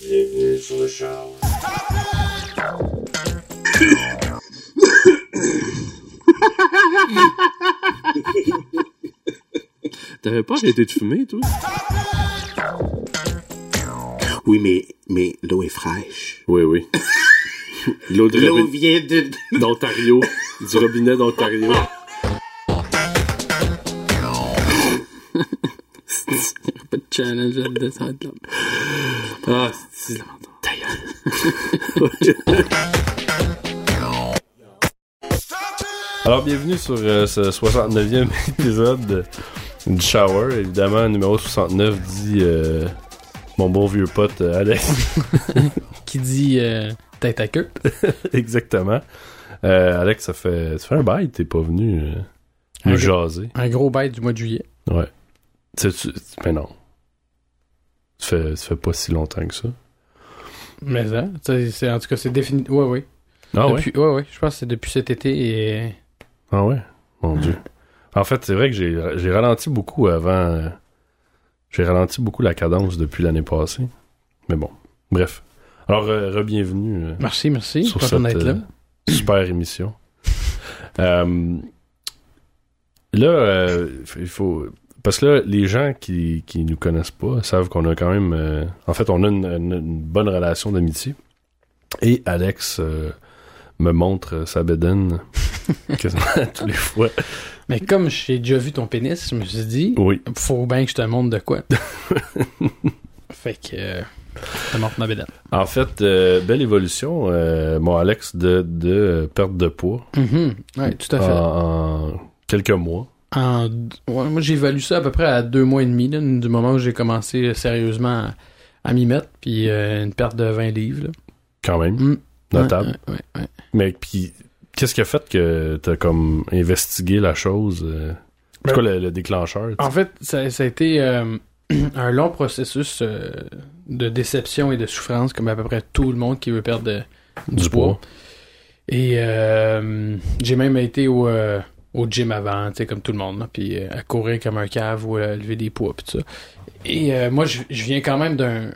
Sur le char. T'avais pas arrêté de fumer, toi? Oui, mais, mais l'eau est fraîche. Oui, oui. L'eau de L'eau vient de... d'Ontario. du robinet d'Ontario. Pas de challenge là. Ah, c'est... Alors, bienvenue sur euh, ce 69e épisode de- du Shower. Évidemment, numéro 69 dit euh, mon bon vieux pote euh, Alex. Qui dit tête à queue. Exactement. Alex, ça fait, ça fait un bail t'es pas venu nous Un jaser. Un gros bête du mois de juillet. Ouais. Tu, tu, ben non. Ça fait, ça fait pas si longtemps que ça. Mais ça, c'est, en tout cas, c'est défini. Ouais, ouais. Ah ouais? depuis, ouais, ouais. Je pense que c'est depuis cet été et. Ah ouais? Mon dieu. En fait, c'est vrai que j'ai j'ai ralenti beaucoup avant. euh, j'ai ralenti beaucoup la cadence depuis l'année passée. Mais bon, bref. Alors, euh, re-bienvenue euh, Merci, merci. sur cette là. euh, super émission. Là, il faut... Parce que là, les gens qui, qui nous connaissent pas savent qu'on a quand même... euh, en fait, on a une, une- une bonne relation d'amitié. Et Alex euh, me montre sa bédaine quasiment tous les fois. Mais comme j'ai déjà vu ton pénis, je me suis dit, Oui. faut bien que je te montre de quoi. fait que. Euh, je te montre ma bédane. En fait, euh, belle évolution, mon Alex, de, de perte de poids Mhm. Ouais, tout à fait. en quelques mois. En, ouais, moi, j'ai évalué ça à peu près à deux mois et demi, là, du moment où j'ai commencé sérieusement à, à m'y mettre, puis euh, une perte de 20 livres. là. Quand même, Mm. notable. Ouais, ouais, ouais. Mais puis, qu'est-ce qui a fait que t'as comme investigué la chose? euh, C'est Ben- quoi le, le déclencheur? En fait, ça, ça a été euh, un long processus euh, de déception et de souffrance, comme à peu près tout le monde qui veut perdre de- sais, du, poids. Et euh, j'ai même été au, euh, au gym avant, tu sais, comme tout le monde, là, puis euh, à courir comme un cave ou à lever des poids, puis tout ça. Et euh, moi, je, je viens quand même d'un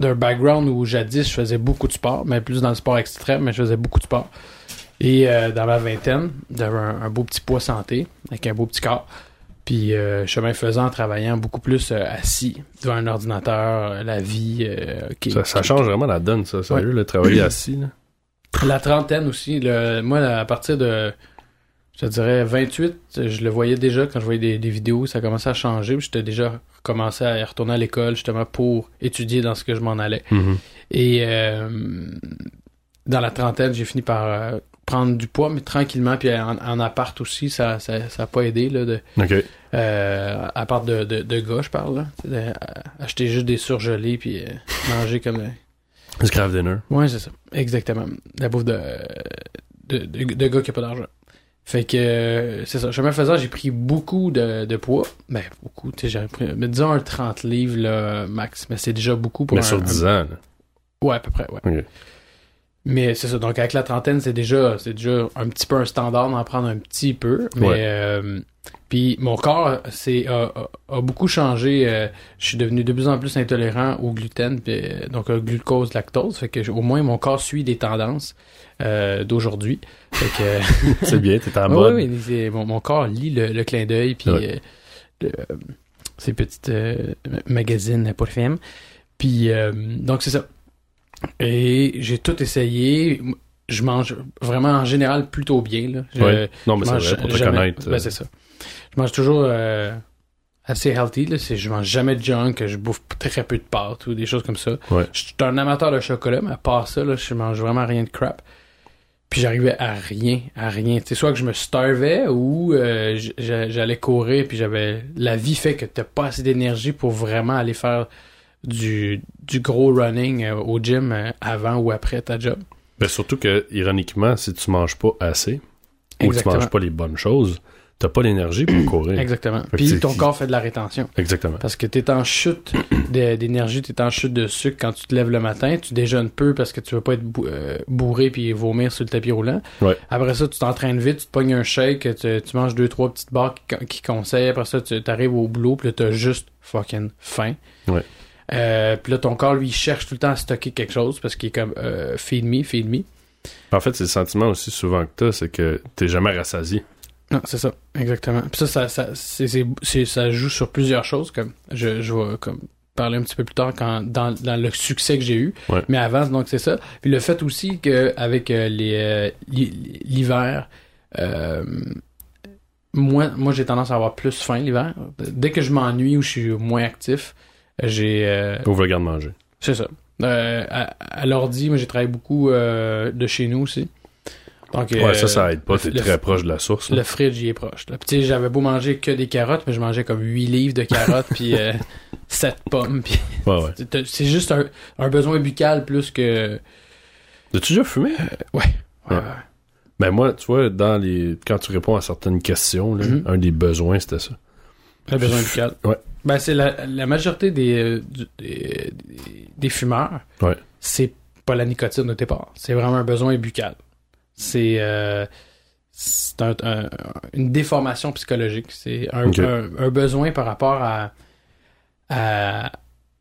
d'un background où jadis je faisais beaucoup de sport, mais plus dans le sport extrême, mais je faisais beaucoup de sport. Et euh, dans ma vingtaine, j'avais un, un beau petit poids santé, avec un beau petit corps. Puis euh, chemin faisant, travaillant beaucoup plus euh, assis devant un ordinateur, la vie. qui- Ça, ça qui- change vraiment la donne, ça, sérieux, le travailler assis. Là. la trentaine aussi. Le, moi, à partir de, je dirais, 28, je le voyais déjà quand je voyais des, des vidéos, ça commençait à changer. puis J'étais déjà commencé à retourner à l'école justement pour étudier dans ce que je m'en allais. Mhm. Et euh, dans la trentaine, j'ai fini par euh, prendre du poids, mais tranquillement. Puis en, en appart aussi, ça ça, ça a pas aidé. Là, de, OK. euh, à part de, de, de gars, je parle. Là, de- euh, acheter juste des surgelés puis euh, manger comme... euh, Scrap dinner. Ouais, c'est ça. Exactement. La bouffe de, de, de, de gars qui a pas d'argent. Fait que, euh, c'est ça. Chemin faisant, j'ai pris beaucoup de, de poids. Ben, beaucoup, tu sais, j'ai pris, mais disons un 30 livres, là, max. Mais c'est déjà beaucoup pour Mais un, sur un- 10 ans. là. Ouais, à peu près, ouais. Mais c'est ça. Donc, avec la trentaine, c'est déjà, c'est déjà un petit peu un standard d'en prendre un petit peu. Mais, Ouais. euh, puis mon corps, c'est, a, a- a beaucoup changé. euh, je suis devenu de plus en plus intolérant au gluten, puis, euh, donc au glucose, lactose. Fait que au moins mon corps suit les tendances euh, d'aujourd'hui. C'est bien, t'es en Ouais, mode. ouais, c'est- mon, mon corps lit le, le clin d'œil, puis Ouais. euh, le- ces petites euh, magazines pour femmes. Puis, euh, donc c'est ça. Et j'ai tout essayé. Je mange vraiment en général plutôt bien. Là. Je- Ouais. Non, mais c'est vrai, pour te jamais- connaître. Ben, euh, c'est ça. Je mange toujours euh, assez healthy. Là. C'est- Je mange jamais de junk, je bouffe très peu de pâtes ou des choses comme ça. Ouais. Je suis un amateur de chocolat, mais à part ça, là, je mange vraiment rien de crap. Puis j'arrivais à rien, à rien. C'est soit que je me starvais ou euh, j'allais courir puis j'avais la vie fait que t'as pas assez d'énergie pour vraiment aller faire du, du gros running euh, au gym euh, avant ou après ta job. Ben, surtout que, ironiquement, si tu manges pas assez, ou tu Exactement. manges pas les bonnes choses, t'as pas l'énergie pour courir. Exactement. Fait Puis ton corps fait de la rétention. Exactement. Parce que t'es en chute d'énergie, t'es en chute de sucre quand tu te lèves le matin, tu déjeunes peu parce que tu veux pas être bou- euh, bourré puis vomir sur le tapis roulant. Ouais. Après ça, tu t'entraînes vite, tu te pognes un shake, tu, tu manges deux, trois petites barres qui, qui conseillent. Après ça, tu arrives au boulot puis là, t'as juste fucking faim. Ouais. Euh, puis là, ton corps, lui, il cherche tout le temps à stocker quelque chose parce qu'il est comme euh, feed me, feed me. En fait, c'est le sentiment aussi souvent que t'as, c'est que t'es jamais rassasié. Non, c'est ça, exactement. Puis ça, ça, ça, ça joue sur plusieurs choses, comme je, je vais comme parler un petit peu plus tard quand dans, dans le succès que j'ai eu. Ouais. Mais avant, donc c'est ça. Puis le fait aussi que avec euh, les euh, l'hi- l'hiver, euh, moi, moi j'ai tendance à avoir plus faim l'hiver. Dès que je m'ennuie ou je suis moins actif, j'ai euh, Ouvre le garde-manger. c'est ça. À, à l'ordi, moi j'ai travaillé beaucoup de chez nous aussi. Donc, Ouais, euh, ça, ça aide pas. T'es très proche de la source. là. le fridge, il est proche. Là. Puis, j'avais beau manger que des carottes, mais je mangeais comme 8 livres de carottes, puis 7 pommes. Puis Ouais, ouais. c'est- juste un, un besoin buccal plus que... As-tu déjà fumé? Ouais. Ouais. ouais. Ben moi, tu vois, dans les quand tu réponds à certaines questions, là, Mhm. un des besoins, c'était ça. Un besoin buccal. Ouais. Ben, c'est la, la majorité des, euh, des- des fumeurs, Ouais. c'est pas la nicotine au départ. C'est vraiment un besoin buccal. C'est... euh, c'est un- un- une déformation psychologique. C'est un, besoin par rapport à, à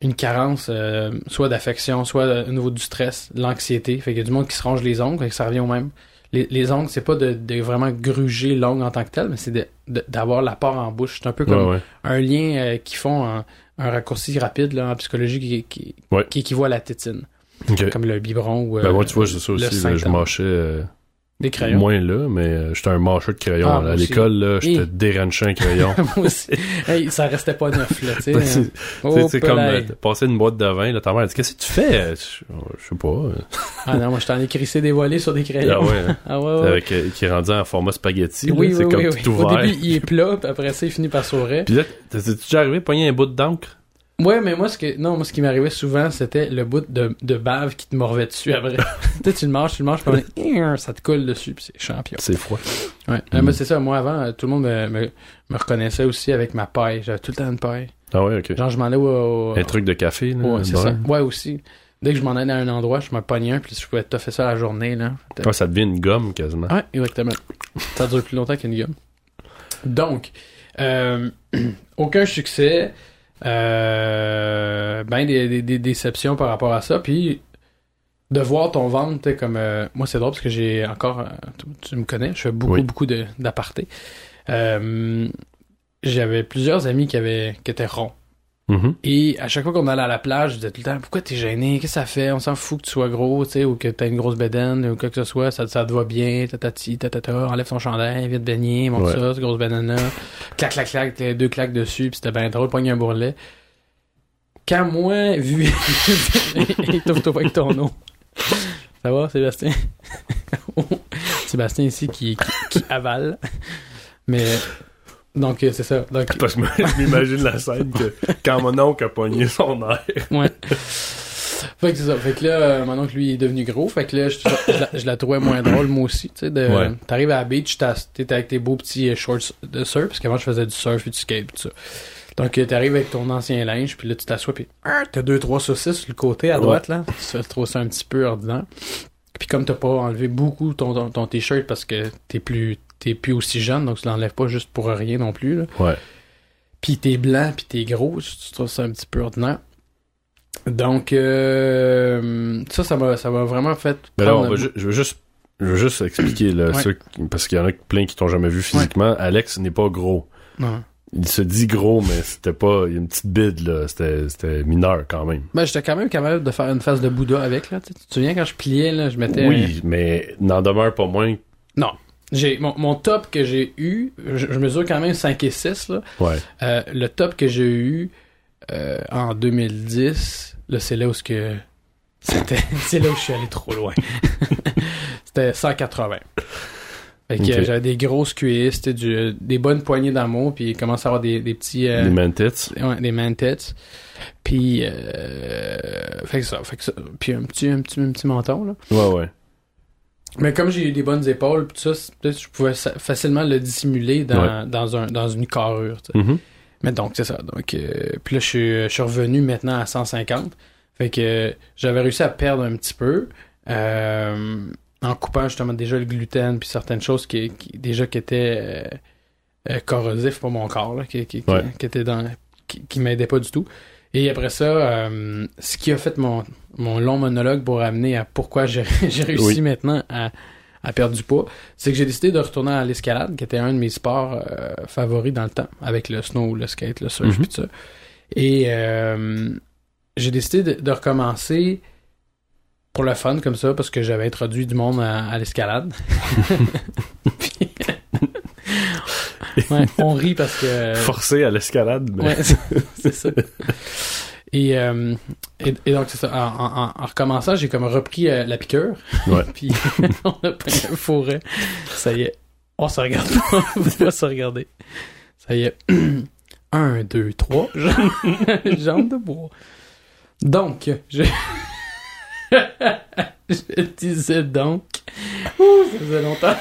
une carence, euh, soit d'affection, soit au niveau du stress, l'anxiété. Fait qu'il y a du monde qui se range les ongles, fait que ça revient au même. Les, les ongles, c'est pas de, de vraiment gruger l'ongle en tant que tel, mais c'est d'avoir l'apport en bouche. C'est un peu comme Ouais, ouais. un lien euh, qui font un, raccourci rapide là, en psychologie qui, qui, Ouais. qui équivaut à la tétine, comme le biberon ou euh, Ben moi, tu vois, c'est ça aussi. là, je mâchais des crayons. moins là, mais euh, j'étais un mâcheur de crayon. Ah, à l'école, là, j'étais Et- déranché un crayon. Moi aussi. Hey, ça restait pas neuf là, tu sais. Hein. Oh, c'est comme euh, passer une boîte de vin, là, ta mère dit Qu'est-ce que tu fais? Je, je sais pas. Ah non, moi je t'en ai crissé des volets sur des crayons. Ah ouais, hein. Ah ouais, ouais. Avec, euh, qui est rendu en format spaghetti. oui, c'est oui, comme oui, tout oui. Au ouvert. début, il est plat, puis après ça, il finit par s'ouvrir. Puis là, t'es-tu déjà arrivé à pogner un bout d'encre? Ouais, mais moi, ce que, non, moi, ce qui m'arrivait souvent, c'était le bout de, de bave qui te morvait dessus après. tu sais, tu le manges, tu le manges, puis ça te coule dessus, puis c'est champion. C'est froid. Ouais. Euh, moi, c'est ça, moi, avant, euh, tout le monde me, me, me reconnaissait aussi avec ma paille. J'avais tout le temps une paille. Ah ouais, ok. Genre, je m'en allais au. au- Un truc de café, là. Ouais, c'est ça. Ouais, aussi. Dès que je m'en allais à un endroit, je me pognais un, puis je pouvais toffer ça la journée, là. Ouais, ça devient une gomme quasiment. Ouais, exactement. Ça dure plus longtemps qu'une gomme. Donc, euh, aucun succès. Euh, ben des, des, des déceptions par rapport à ça. Puis de voir ton ventre, t'sais, comme euh, moi c'est drôle parce que j'ai encore, euh, tu, tu me connais, je fais beaucoup Oui. beaucoup d'apartés. Euh, J'avais plusieurs amis qui avaient qui étaient ronds. Mhm. Et à chaque fois qu'on allait à la plage, je disais tout le temps Pourquoi t'es gêné? Qu'est-ce que ça fait? On s'en fout que tu sois gros, tu sais, ou que t'as une grosse bedaine, ou quoi que ce soit, ça, ça te va bien, tatati, tatata, enlève ton chandail, viens te baigner, monte Ouais. ça, cette grosse bedaine-là. clac, clac, clac, t'as deux claques dessus, puis c'était bien drôle, pogne un bourrelet. Quand moi, vu. Étouffe-toi avec ton eau. Ça va, Sébastien? Sébastien ici qui, qui, qui avale. Mais. Donc, euh, c'est ça. Donc, Parce que je m'imagine la scène que quand mon oncle a pogné son air. Ouais. Fait que c'est ça. Fait que là, euh, mon oncle, lui, est devenu gros. Fait que là, je, je la, je la trouvais moins drôle, moi aussi. Tu sais, de- Ouais. t'arrives à la beach, t'as- t'es avec tes beaux petits euh, shorts de surf, parce qu'avant, je faisais du surf et du skate, tout ça. Donc, t'arrives avec ton ancien linge, puis là, tu t'assois, puis ah, t'as deux, trois saucisses sur le côté, à Ouais. droite, là. Tu trouves ça un petit peu ordinaire. Puis comme t'as pas enlevé beaucoup ton, ton, ton t-shirt parce que t'es plus, t'es plus aussi jeune, donc tu l'enlèves pas juste pour rien non plus, là. Ouais. Puis t'es blanc, puis t'es gros, tu trouves ça un petit peu ordinaire. Donc, euh, ça, ça m'a, ça m'a vraiment fait. Mais là, on ju- je veux juste, je veux juste expliquer, là, Ouais. ceux qui- parce qu'il y en a plein qui t'ont jamais vu physiquement. Alex n'est pas gros. Non. Il se dit gros, mais c'était pas, il y a une petite bide, là. C'était, c'était mineur quand même. Ben, j'étais quand même capable de faire une face de Bouddha avec, là. Tu tu te souviens quand je pliais, là, je mettais. Oui, mais n'en demeure pas moins. Non. J'ai, mon, mon top que j'ai eu, je, je mesure quand même 5 et 6, là. Ouais. Euh, le top que j'ai eu euh, en 2010, là, c'est là où ce que c'était, c'est là où je suis allé trop loin. c'était 180. Fait que j'avais des grosses cuisses, du, des bonnes poignées d'amour, puis il commence à avoir des, des petits, euh, Les man-tits. ouais, des man tits. Puis, euh, fait que ça, fait que ça, puis un petit, un petit, un petit menton là. Ouais, ouais. Mais comme j'ai eu des bonnes épaules, tout ça, je pouvais facilement le dissimuler dans, dans, un, dans une carrure. Mhm. Mais donc, c'est ça. Donc, euh, puis là, je suis, je suis revenu maintenant à 150. Fait que euh, j'avais réussi à perdre un petit peu euh, en coupant justement déjà le gluten puis certaines choses qui, qui- déjà qui étaient euh, euh, corrosifs pour mon corps, là, qui, qui, qui- Ouais. qui étaient dans qui, qui m'aidaient pas du tout. Et après ça, euh, ce qui a fait mon, mon long monologue pour amener à pourquoi j'ai réussi Oui. maintenant à, à perdre du poids, c'est que j'ai décidé de retourner à l'escalade, qui était un de mes sports euh, favoris dans le temps, avec le snow, le skate, le surf, Mhm. pis tout ça. Et euh, j'ai décidé de, de recommencer pour le fun, comme ça, parce que j'avais introduit du monde à, à l'escalade. Ouais, on rit parce que... Forcé à l'escalade, mais... Ouais, c'est- ça. Et, euh, et, et donc, c'est ça. En, en- en recommençant, j'ai comme repris euh, la piqûre. Ouais. Puis on a pris un forêt. Ça y est. On se regarde pas. On va se regarder. Ça y est. Un, deux, trois. Jambes de bois. Donc, je... je disais donc... Ouh, ça faisait longtemps.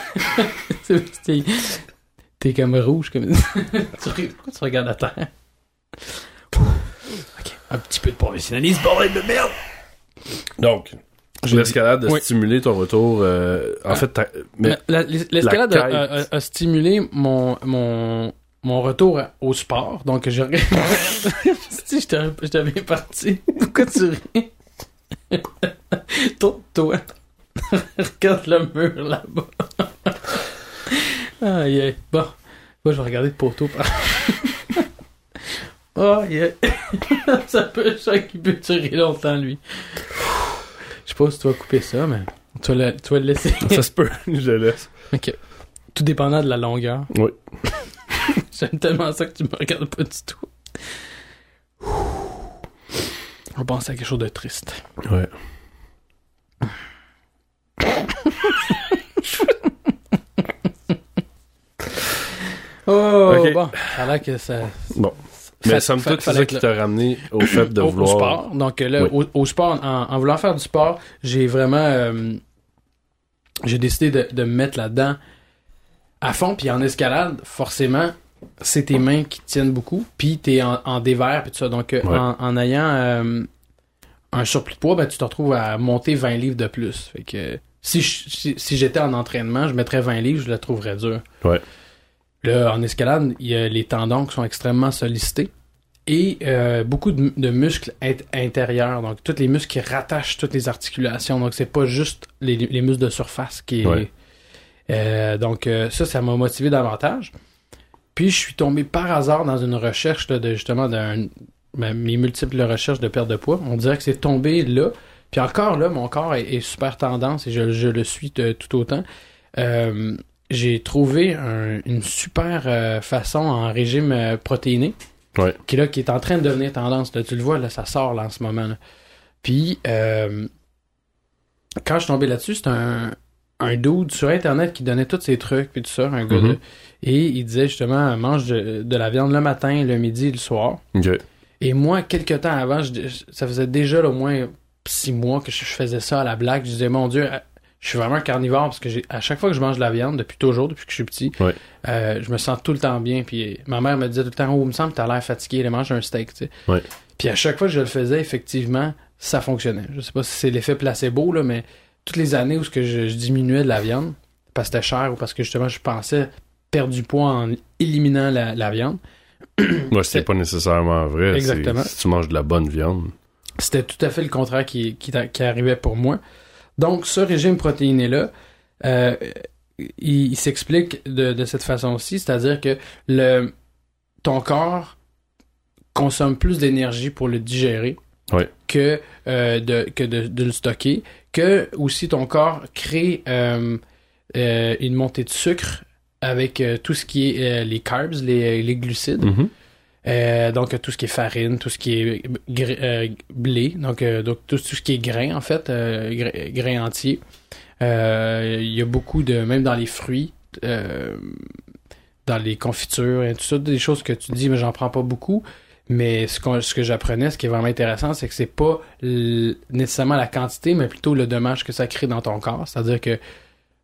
C'est- T'es comme rouge. Comme... pourquoi tu regardes à terre? Ok, un petit peu de professionnalisme, bordel de merde! Donc, l'escalade a Oui. stimulé ton retour. euh, en Ah. fait, mais L'escalade la a, a- a- a stimulé mon, mon, mon retour au sport. Donc, je regarde. si je t'avais je t'avais parti. Pourquoi tu ris? Tourne-toi. Regarde le mur là-bas. Ah, yeah. Bon. Moi, je vais regarder le poteau oh, yeah. ça peut, ça qui peut durer longtemps, lui. Je sais pas si tu vas couper ça, mais tu vas le, tu vas le laisser. ça se peut, je le laisse. Ok. Tout dépendant de la longueur. Oui. J'aime tellement ça que tu me regardes pas du tout. On va penser à quelque chose de triste. Ouais. Oh, Ok. bon. Ça a l'air que ça. Bon. Mais somme toute, c'est ça qui t'a ramené au fait de au, au vouloir... sport. Donc euh, là, Oui. au, au sport, en, en voulant faire du sport, j'ai vraiment. euh, j'ai décidé de, de me mettre là-dedans à fond. Puis en escalade, forcément, c'est tes mains qui tiennent beaucoup. Puis t'es en, en dévers, puis tout ça. Donc euh, Ouais. en, en ayant euh, un surplus de poids, ben, tu te retrouves à monter 20 livres de plus. Fait que si, je- si, si j'étais en entraînement, je mettrais 20 livres, je le trouverais dur. Ouais. Là, en escalade, il y a les tendons qui sont extrêmement sollicités et euh, beaucoup de, de muscles int- intérieurs, donc tous les muscles qui rattachent toutes les articulations. Donc c'est pas juste les, les muscles de surface qui est. Ouais. Euh, donc euh, ça, ça m'a motivé davantage. Puis je suis tombé par hasard dans une recherche là, de justement d'un ben, mes multiples recherches de perte de poids. On dirait que c'est tombé là. Puis encore là, mon corps est, est super tendance et je, je le suis tout autant. J'ai trouvé un- une super euh, façon en régime euh, protéiné Ouais. qui, là, qui est en train de devenir tendance. Là, tu le vois, là, ça sort là, en ce moment. là. Puis, euh, quand je suis tombé là-dessus, c'est un, un dude sur Internet qui donnait tous ces trucs, puis tout ça, un gars Mhm. là. Et il disait justement, mange de, de la viande le matin, le midi et le soir. Et moi, quelques temps avant, je- ça faisait déjà au moins six mois que je, je faisais ça à la blague. Je disais, mon Dieu, je suis vraiment carnivore parce que j'ai à chaque fois que je mange de la viande, depuis toujours, depuis que je suis petit, Ouais. euh, je me sens tout le temps bien. Puis ma mère me disait tout le temps, oh, il me semble que t'as l'air fatigué, allez manger un steak, tu sais. Ouais. Puis à chaque fois que je le faisais, effectivement, ça fonctionnait. Je sais pas si c'est l'effet placebo, là, mais toutes les années où ce que je, je diminuais de la viande, parce que c'était cher ou parce que justement je pensais perdre du poids en éliminant la, la viande, Moi, C'est- pas nécessairement vrai. Exactement. Si tu manges de la bonne viande. C'était tout à fait le contraire qui, qui, qui arrivait pour moi. Donc, ce régime protéiné-là, euh, il, il s'explique de, de cette façon-ci, c'est-à-dire que le, ton corps consomme plus d'énergie pour le digérer que, euh, de, que de, de le stocker, que aussi ton corps crée euh, une montée de sucre avec tout ce qui est les carbs, les, les glucides. Mhm. Euh, donc tout ce qui est farine, tout ce qui est euh, blé, donc, euh, donc tout, tout ce qui est grain en fait, gra- grain entier. Il y a beaucoup de, même dans les fruits, dans les confitures et tout ça, des choses que tu dis mais j'en prends pas beaucoup. Mais ce, ce que j'apprenais, ce qui est vraiment intéressant, c'est que c'est pas nécessairement la quantité, mais plutôt le dommage que ça crée dans ton corps. C'est-à-dire que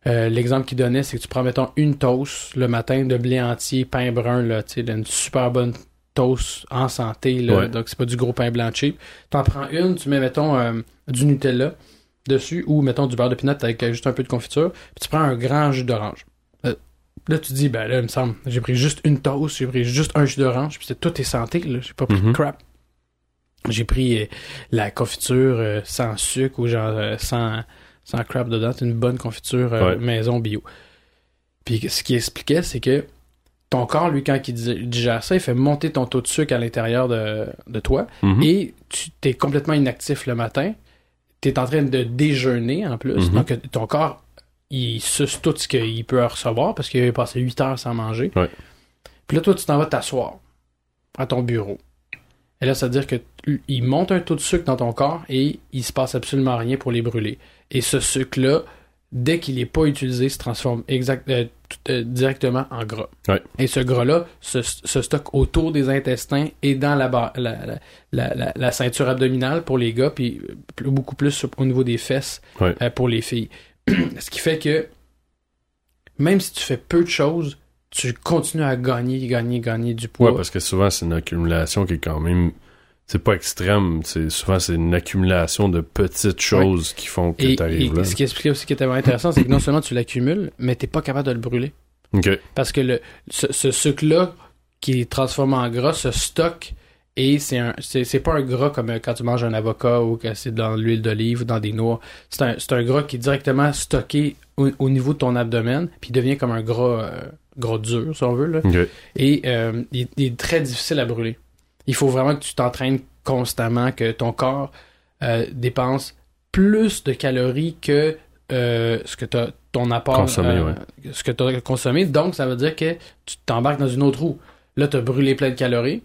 l'exemple qu'il donnait, c'est que tu prends, mettons, une toast le matin de blé entier, pain brun, là, tu sais, une super bonne toast en santé, là, Ouais. donc c'est pas du gros pain blanc cheap. T'en prends une, tu mets, mettons, euh, du Nutella dessus, ou, mettons, du beurre de pinot avec euh, juste un peu de confiture, puis tu prends un grand jus d'orange. Euh, là, tu dis, ben là, il me semble, j'ai pris juste une toast, j'ai pris juste un jus d'orange, puis c'est tout est santé, là, j'ai pas pris de Mhm. crap. J'ai pris euh, la confiture sans sucre ou genre sans, sans crap dedans. C'est une bonne confiture Ouais. maison bio. Puis ce qu'il expliquait, c'est que ton corps, lui, quand il dig- digère ça, il fait monter ton taux de sucre à l'intérieur de, de toi Mhm. et tu es complètement inactif le matin. Tu es en train de déjeuner en plus. Mhm. Donc ton corps, il suce tout ce qu'il peut recevoir parce qu'il a passé 8 heures sans manger. Ouais. Puis là, toi, tu t'en vas t'asseoir à ton bureau. Et là, ça veut dire que tu- il monte un taux de sucre dans ton corps et il se passe absolument rien pour les brûler. Et ce sucre-là, dès qu'il n'est pas utilisé, se transforme exact, euh, euh, directement en gras. Ouais. Et ce gras-là se, se stocke autour des intestins et dans la, la, la, la, la- la ceinture abdominale pour les gars, puis euh, plus- beaucoup plus au niveau des fesses Ouais. euh, pour les filles. Ce qui fait que même si tu fais peu de choses, tu continues à gagner, gagner, gagner du poids. Ouais, parce que souvent, c'est une accumulation qui est quand même. C'est pas extrême. C'est souvent, c'est une accumulation de petites choses qui font que tu arrives là. ce qui expliquait aussi qui était vraiment intéressant, c'est que non seulement tu l'accumules, mais t'es pas capable de le brûler. Parce que le, ce, ce sucre-là, qui est transformé en gras, se stocke et c'est un c'est c'est pas un gras comme euh, quand tu manges un avocat ou que c'est dans l'huile d'olive ou dans des noix. C'est un, c'est un gras qui est directement stocké au, au niveau de ton abdomen, puis il devient comme un gras, euh, gras dur, si on veut. Là. Et euh, il, il est très difficile à brûler. Il faut vraiment que tu t'entraînes constamment, que ton corps euh, dépense plus de calories que euh, ce que t'as ton apport Consommé, euh, ouais. ce que tu as consommé. Donc, ça veut dire que tu t'embarques dans une autre roue. Là, tu as brûlé plein de calories.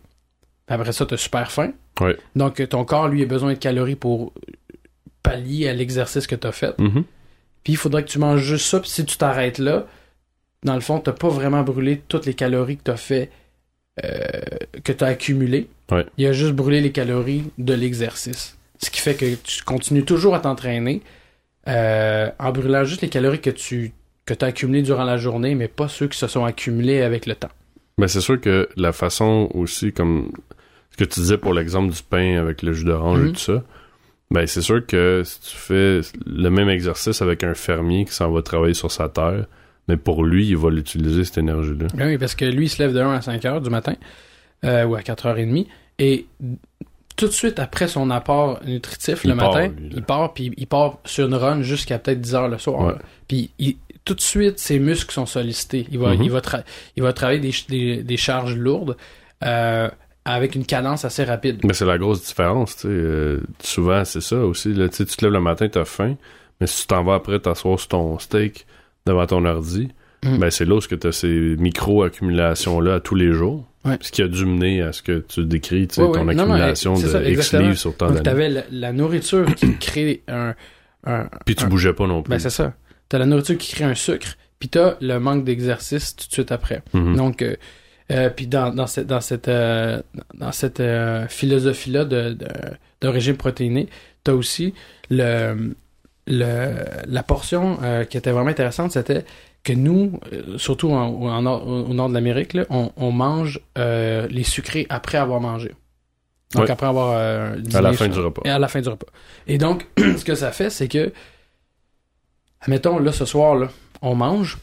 Après ça, tu as super faim. Ouais. Donc, ton corps, lui, a besoin de calories pour pallier à l'exercice que tu as fait. Mhm. Puis il faudrait que tu manges juste ça. Puis si tu t'arrêtes là, dans le fond, t'as pas vraiment brûlé toutes les calories que tu as fait, que tu as accumulées. Ouais. Il a juste brûlé les calories de l'exercice. Ce qui fait que tu continues toujours à t'entraîner euh, en brûlant juste les calories que tu que as accumulées durant la journée, mais pas ceux qui se sont accumulés avec le temps. Mais c'est sûr que la façon aussi, comme ce que tu disais pour l'exemple du pain avec le jus d'orange et tout ça, ben c'est sûr que si tu fais le même exercice avec un fermier qui s'en va travailler sur sa terre, mais pour lui, il va l'utiliser cette énergie-là. Ben Oui, parce que lui, il se lève de 1 à 5 heures du matin, euh, ou à 4h30, et tout de suite après son apport nutritif Il le part, matin, lui, il part, puis il part sur une run jusqu'à peut-être 10 heures le soir. Ouais. Puis il- tout de suite, ses muscles sont sollicités. Il va, Mhm. il va, il va travailler des, des, des charges lourdes euh, avec une cadence assez rapide. Mais c'est la grosse différence, tu sais. euh, souvent, c'est ça aussi. Là, tu te lèves le matin, t'as faim, mais si tu t'en vas après t'asseoir sur ton steak devant ton ordi, Mm. ben c'est là où tu as ces micro-accumulations-là à tous les jours. Ouais. Ce qui a dû mener à ce que tu décris, tu sais, Ouais, ton ouais. Non, non, accumulation de ça, X livres sur tant d'années. t'avais la, la nourriture qui crée un... un Puis tu un- bougeais pas non plus. ben, c'est ça. T'as la nourriture qui crée un sucre, puis t'as le manque d'exercice tout de suite après. Mhm. Donc, euh, euh, puis dans, dans cette, dans cette, euh, dans cette philosophie-là de, de, de régime protéiné, tu as aussi le, le, la portion euh, qui était vraiment intéressante, c'était que nous, euh, surtout en, en nord- au nord de l'Amérique, on, on mange euh, les sucrés après avoir mangé. Donc, Ouais. après avoir euh, à la fin sur- du repas. et à la fin du repas. Et donc, ce que ça fait, c'est que, admettons, là, ce soir, là, on mange,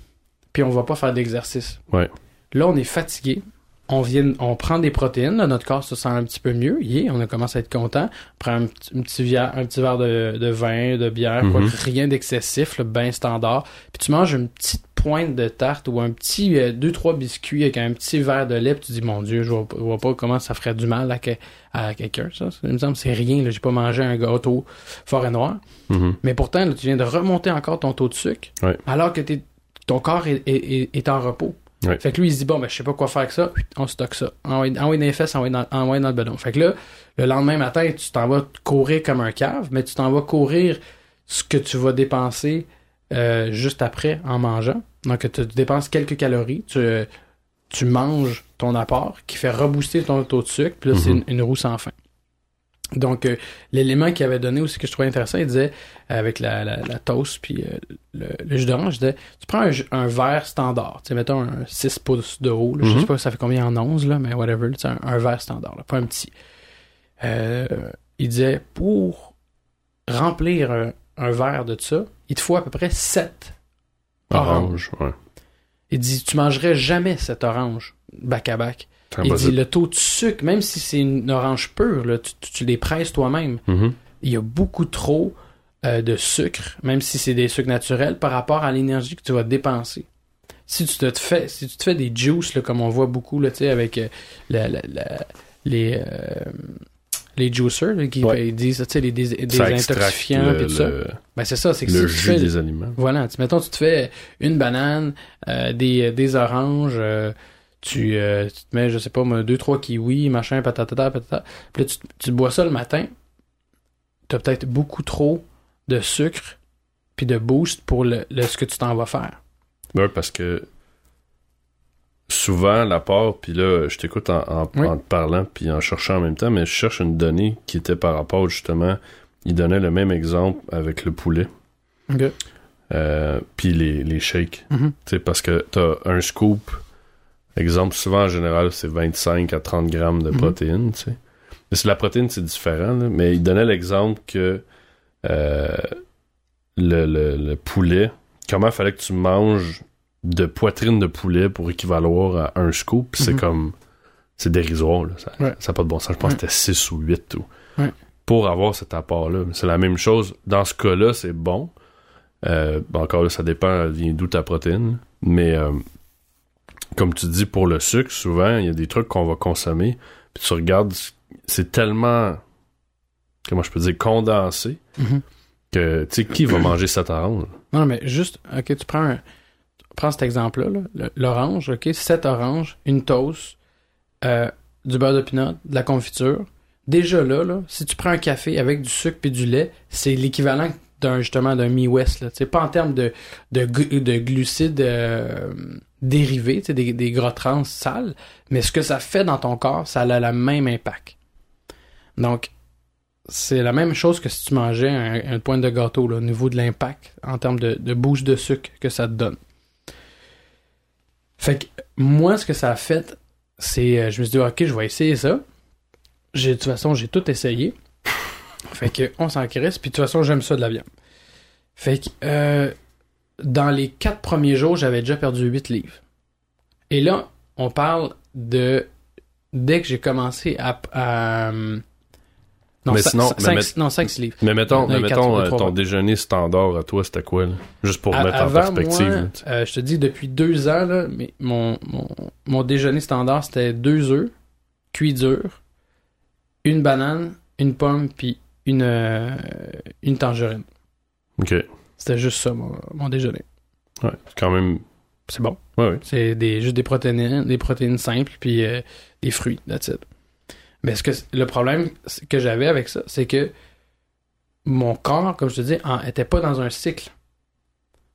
puis on va pas faire d'exercice. Ouais. Là, on est fatigué. On vient, on prend des protéines, là, notre corps se sent un petit peu mieux. Yeah, on a commencé à être content. On prend un, petit- un petit, verre, un petit verre de, de vin, de bière, quoi, Mhm. rien d'excessif, là, bien standard. Puis tu manges une petite pointe de tarte ou un petit euh, deux trois biscuits avec un petit verre de lait. Puis tu dis mon Dieu, je vois, pas- je vois pas comment ça ferait du mal à, que- à quelqu'un. Ça, il me semble c'est rien. Là, j'ai pas mangé un gâteau fort et noir. Mhm. Mais pourtant, là, tu viens de remonter encore ton taux de sucre, Ouais. alors que t'es- ton corps est, est- est- est en repos. Ouais. Fait que lui, il se dit, bon, ben, je sais pas quoi faire avec ça, on stocke ça. Envoie envoie dans les fesses, envoie dans, envoie dans le bedon. Fait que là, le lendemain matin, tu t'en vas courir comme un cave, mais tu t'en vas courir ce que tu vas dépenser euh, juste après en mangeant. Donc, tu dépenses quelques calories, tu, tu manges ton apport qui fait rebooster ton taux de sucre, puis là, c'est Mhm. une, une roue sans fin. Donc, euh, l'élément qu'il avait donné aussi que je trouvais intéressant, il disait, avec la, la, la toast puis euh, le, le jus d'orange, il disait, tu prends un, verre standard, tu sais, mettons un 6 pouces de haut, là, je Mhm. sais pas ça fait combien en 11, là, mais whatever, tu sais, un, un verre standard, là, pas un petit. Euh, il disait, pour remplir un, un verre de ça, il te faut à peu près 7 oranges. Orange, ouais. Il dit, tu mangerais jamais cette orange back à back. Il dit le taux de sucre, même si c'est une orange pure, là, tu, tu- tu les presses toi-même. Mhm. Il y a beaucoup trop euh, de sucre, même si c'est des sucres naturels, par rapport à l'énergie que tu vas dépenser. Si tu te fais, si tu te fais des juices, là, comme on voit beaucoup, là, tu avec euh, la- la- la- les, euh, les juicers, là, qui Ouais. ils disent, tu sais, les extracte désintoxifiants, le, puis tout ça. le- Ben, c'est ça, c'est que le si tu jus fais, des aliments. voilà, tu, mettons, tu te fais une banane, des, des oranges, tu, euh, tu te mets, je sais pas, moi, deux, trois kiwis, machin, patata, patata. Puis là, tu, tu bois ça le matin. T'as peut-être beaucoup trop de sucre puis de boost pour le, le- ce que tu t'en vas faire. Ouais, parce que souvent, l'apport, puis là, je t'écoute en, en, Oui. en te parlant, puis en cherchant en même temps, mais je cherche une donnée qui était par rapport, justement, il donnait le même exemple avec le poulet, OK. euh, puis les, les shakes. Tu sais, parce que t'as un scoop, exemple, souvent, en général, c'est 25 à 30 grammes de Mhm. protéines, tu sais. Mais c'est la protéine, c'est différent, là. mais il donnait l'exemple que euh, le, le, le poulet, comment fallait que tu manges de poitrine de poulet pour équivaloir à un scoop, c'est Mhm. comme c'est dérisoire, là. ça n'a Ouais. pas de bon sens. Je pense Ouais. que c'était 6 ou 8 ou Ouais. pour avoir cet apport-là. C'est la même chose. Dans ce cas-là, c'est bon. Euh, bon, encore là, ça dépend, vient d'où ta protéine. Mais euh, comme tu dis, pour le sucre, souvent, il y a des trucs qu'on va consommer. Puis tu regardes, c'est tellement, comment je peux dire, condensé Mhm. que, tu sais, qui va manger cette orange? Non, mais juste, OK, tu prends, un- prends cet exemple-là, là, le- l'orange, OK, 7 oranges, une toast, euh, du beurre de pinot, de la confiture. Déjà là, là, si tu prends un café avec du sucre puis du lait, c'est l'équivalent d'un justement d'un Mi West. Là. Pas en termes de, de, glu- de glucides euh, dérivés, des, des gras trans sales, mais ce que ça fait dans ton corps, ça a le même impact. Donc, c'est la même chose que si tu mangeais un, pointe de gâteau là, au niveau de l'impact en termes de, de boost de sucre que ça te donne. Fait que moi, ce que ça a fait, c'est euh, je me suis dit, ok, je vais essayer ça. J'ai, de toute façon, j'ai tout essayé. Fait que on s'en crisse, puis de toute façon, j'aime ça de la viande. Fait que euh, dans les quatre premiers jours, j'avais déjà perdu 8 livres. Et là, on parle de dès que j'ai commencé à. à, euh, non, Mais sinon, cin- mais cinq- met- non, 5 livres. Mais mettons, mais mettons quatre, euh, trois ton déjeuner standard à toi, c'était quoi? là? Juste pour À- mettre en perspective. moi, euh, je te dis, depuis deux ans, là, mais mon, mon, mon déjeuner standard, c'était deux œufs, cuits durs, une banane, une pomme, puis une, euh, une tangerine. ok. C'était juste ça, mon, mon déjeuner. Ouais, c'est quand même. C'est bon. Ouais, ouais. C'est des, juste des protéines, des protéines simples, puis euh, des fruits, that's it. Mais ce que, le problème que j'avais avec ça, c'est que mon corps, comme je te dis, en, était pas dans un cycle.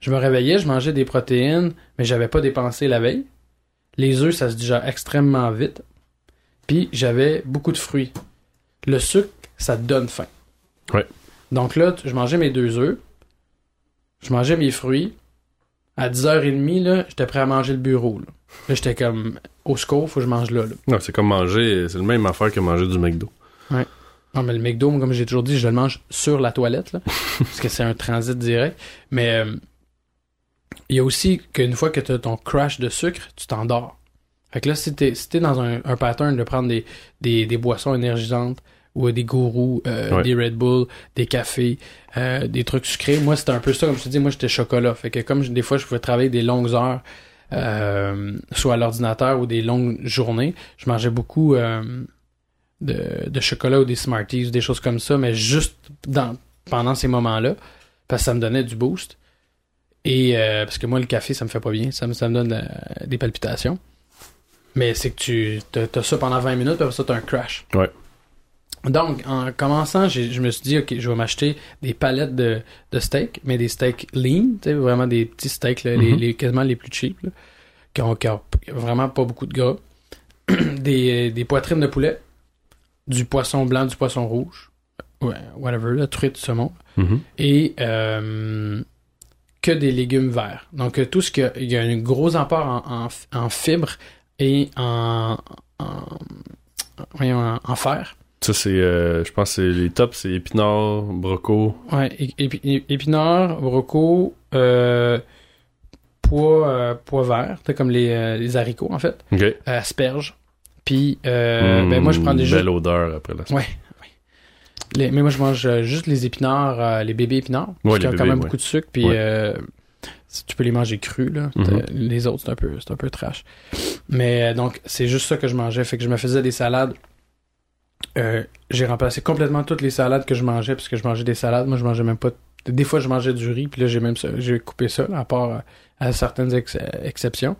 Je me réveillais, je mangeais des protéines, mais j'avais pas dépensé la veille. Les œufs, ça se digère extrêmement vite. Puis j'avais beaucoup de fruits. Le sucre, ça donne faim. Ouais. Donc là, je mangeais mes deux œufs, je mangeais mes fruits. À 10h30, là, j'étais prêt à manger le bureau. Là, Là, j'étais comme au secours, faut que je mange là. là. Non, c'est comme manger, c'est le même affaire que manger du McDo. Non, mais le McDo, comme j'ai toujours dit, je le mange sur la toilette, là, parce que c'est un transit direct. Mais euh, il y a aussi qu'une fois que tu as ton crash de sucre, tu t'endors. Fait que là, si t'es si dans un, un pattern de prendre des, des, des boissons énergisantes ou des gourous, euh, Ouais. des Red Bull, des cafés, euh, des trucs sucrés, moi, c'était un peu ça, comme je te dis, moi, j'étais chocolat. Fait que comme je- des fois, je pouvais travailler des longues heures, euh, soit à l'ordinateur ou des longues journées, je mangeais beaucoup... de, de chocolat ou des Smarties ou des choses comme ça, mais juste dans, pendant ces moments-là, parce que ça me donnait du boost. Et parce que moi, le café, ça me fait pas bien, ça me, ça me donne des palpitations. Mais c'est que tu as, ça pendant 20 minutes, puis après ça, tu un crash. Ouais. Donc, en commençant, je me suis dit, OK, je vais m'acheter des palettes de, de steak, mais des steaks lean, vraiment des petits steaks, là, Mhm. les- quasiment les plus cheap, là, qui, ont, qui ont vraiment pas beaucoup de gras. des, des poitrines de poulet, du poisson blanc, du poisson rouge, ouais, whatever, la truite, saumon, Mhm. et euh, que des légumes verts. Donc, euh, tout ce que. Il y a un gros apport en, en, en fibres et en. en- en fer. Ça, c'est, euh, je pense que c'est les tops, c'est épinards, broco. Ouais, épi- é- épinards, brocos, euh, pois, euh, pois verts, t'as comme les, euh, les haricots en fait, Ok. euh, asperges, Puis, euh, ben moi, je prends des Mmh, juste... Belle odeur après la Ouais. Les- mais moi, je mange juste les épinards, euh, les bébés épinards. Ouais, qu'ils ont quand même ouais. beaucoup de sucre. Puis, Ouais. tu peux les manger crus, là. Mhm. Les autres, c'est un peu, un peu trash. Mais donc, c'est juste ça que je mangeais. Fait que je me faisais des salades. Euh, j'ai remplacé complètement toutes les salades que je mangeais parce que je mangeais des salades. Moi, je mangeais même pas. Des fois, je mangeais du riz. Puis là, j'ai même j'ai coupé ça, à part euh, à certaines ex- exceptions.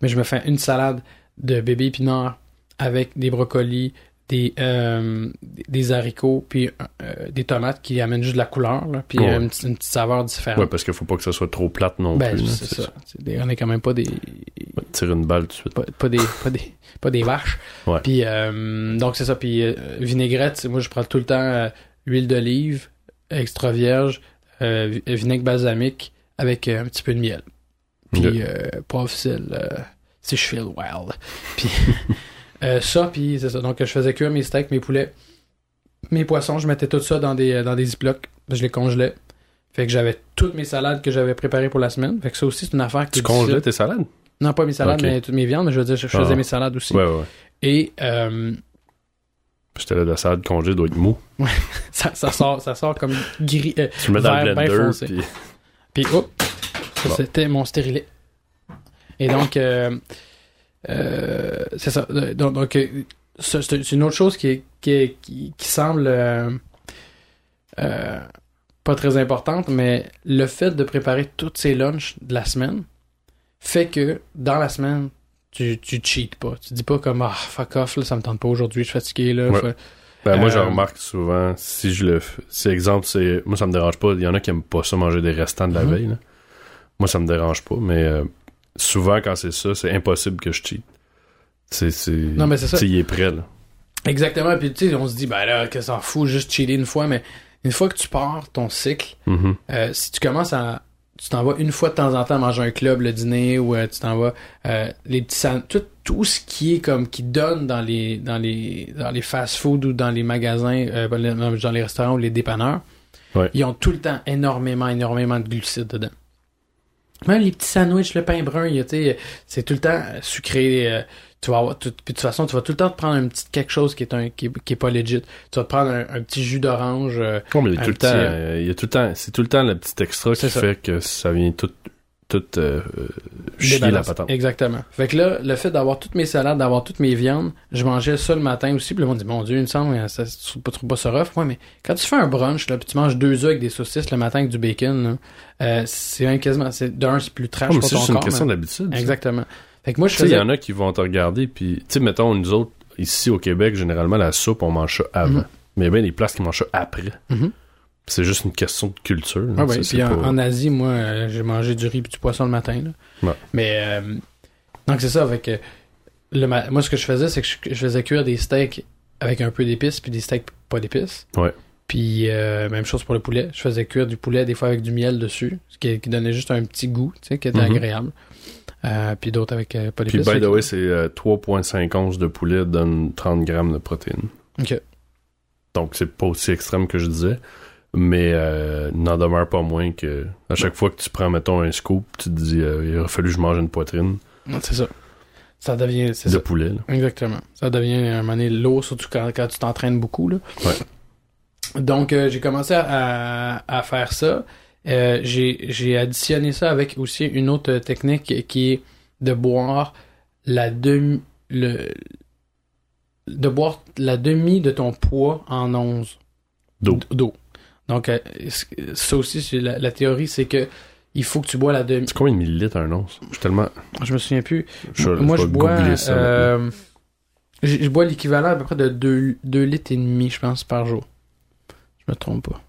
Mais je me fais une salade de bébé épinards avec des brocolis, des, euh, des haricots, puis euh, des tomates qui amènent juste de la couleur, là, puis Ouais. euh, une, petite- une petite saveur différente. Ouais, parce qu'il faut pas que ça soit trop plate non ben, plus. c'est ça. On est quand même pas des Ouais, Tire une balle tout de suite. pas, pas des pas des pas des vaches. Ouais. Puis euh, donc c'est ça. Puis vinaigrette, moi je prends tout le temps huile d'olive extra vierge, vi- vinaigre balsamique avec un petit peu de miel. Puis Ok. euh, poivre sel, si je feel wild. Puis euh, ça, puis c'est ça. Donc je faisais cuire mes steaks, mes poulets, mes poissons. Je mettais tout ça dans des dans des ziplocs. Je les congelais. Fait que j'avais toutes mes salades que j'avais préparées pour la semaine. Fait que ça aussi, c'est une affaire qui Tu congelais tes salades? Non, pas mes salades, mais toutes mes viandes. Mais je veux dire, je faisais Ah. mes salades aussi. Ouais, ouais. ouais. Et euh, J'étais là, la salade congé doit être mou. ça, ça sort, ça sort comme gris. euh, Tu le mets dans Vert le blender, puis Puis, ça, Bon. c'était mon stérilet. Et donc, euh, euh, c'est ça. Donc, donc, euh, c'est une autre chose qui, est, qui, est- qui, qui semble euh, euh, pas très importante, mais le fait de préparer toutes ces lunchs de la semaine fait que dans la semaine, tu, tu cheats pas. Tu dis pas comme, ah, fuck off, là, ça me tente pas aujourd'hui, je suis fatigué, là. Ouais. Ben, moi, je remarque souvent, si je le fais, si exemple, c'est, moi, ça me dérange pas. Il y en a qui aiment pas ça manger des restants de la Mhm. veille, là. Moi, ça me dérange pas, mais souvent, quand c'est ça, c'est impossible que je cheat. C'est, c'est, Non, mais c'est ça. il est prêt, là. Exactement. Puis tu sais, on se dit, ben là, que ça s'en fout, juste chiller une fois, mais une fois que tu pars ton cycle, Mhm. euh, si tu commences à. Tu t'en vas une fois de temps en temps manger un club le dîner ou euh, tu t'en vas euh, les petits san- tout, tout ce qui est comme qui donne dans les dans les dans les fast-food ou dans les magasins ben, dans les restaurants ou les dépanneurs Ouais. ils ont tout le temps énormément énormément de glucides dedans même les petits sandwichs le pain brun c'est tout le temps sucré euh, tu vas avoir tout, puis de toute façon tu vas tout le temps te prendre un petit quelque chose qui est un qui, qui est pas legit. Tu vas te prendre un, un petit jus d'orange euh, mais il y a Un tout le petit, temps, euh, il y a tout le temps, c'est tout le temps le petit extra qui fait que ça vient tout, tout, euh, euh, chier la patente. Exactement. Fait que là, le fait d'avoir toutes mes salades, d'avoir toutes mes viandes, je mangeais ça le matin aussi. Puis le monde dit, mon Dieu, il me semble, euh, ça c'est pas trop pas ça rough? Ouais, mais quand tu fais un brunch, là, puis tu manges deux œufs avec des saucisses le matin avec du bacon, euh, c'est quasiment, c'est, d'un, c'est plus trash mais pour c'est ton juste une corps. question mais- d'habitude. Exactement. Fait que moi, je Tu sais, il y faisais... en a qui vont te regarder, puis, tu sais, mettons, nous autres, ici au Québec, généralement, la soupe, on mange ça avant. Mhm. Mais il y a bien des places qui mangent ça après. Mhm. C'est juste une question de culture. là. Ah ouais, puis en, pas- en Asie, moi, euh, j'ai mangé du riz et du poisson le matin. Là. Ouais. Mais euh, donc c'est ça. Avec euh, le ma- moi, ce que je faisais, c'est que je, je faisais cuire des steaks avec un peu d'épices puis des steaks pas d'épices. Ouais. Puis euh, même chose pour le poulet. Je faisais cuire du poulet des fois avec du miel dessus, ce qui, qui donnait juste un petit goût, tu sais, qui était Mhm. agréable. Euh, puis d'autres avec euh, pas Puis, d'épices. by Fait the way, c'est euh, 3,5 onces de poulet donne 30 grammes de protéines. Ok. Donc, c'est pas aussi extrême que je disais. Mais euh, n'en demeure pas moins que à chaque fois que tu prends, mettons, un scoop, tu te dis euh, il aurait fallu que je mange une poitrine C'est ça. Ça devient. De ça. poulet. là. Exactement. Ça devient un moment donné lourd, surtout quand, quand tu t'entraînes beaucoup. Là. Ouais. Donc, euh, j'ai commencé à, à- faire ça. Euh, j'ai j'ai additionné ça avec aussi une autre technique qui est de boire la demi le de boire la demi de ton poids en once D'eau. d'eau. Donc euh, ça aussi c'est la, la théorie c'est que il faut que tu bois la demi. C'est combien de millilitres un once? Je suis tellement. Je me souviens plus. Je, Moi, je bois. ça euh, je, je bois l'équivalent à peu près de 2, litres et demi, je pense, par jour. Je me trompe pas.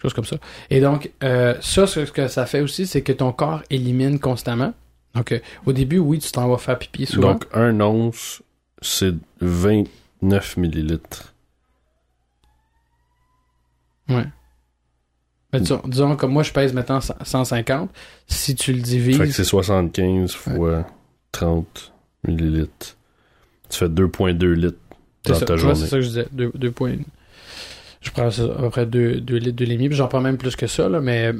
Chose comme ça. Et donc, euh, ça, ce que ça fait aussi, c'est que ton corps élimine constamment. Donc, au début, oui, tu t'en vas faire pipi souvent. Donc, un once, c'est 29 millilitres. Ouais. Mais disons, disons, comme moi, je pèse maintenant 100 150. Si tu le Fait que divises. c'est 75 fois 30 millilitres. Tu fais 2,2 litres dans ça, ta journée. c'est ça que je disais. Deux, deux points. Je prends ça, à peu près 2 litres de puis j'en prends même plus que ça, là, mais.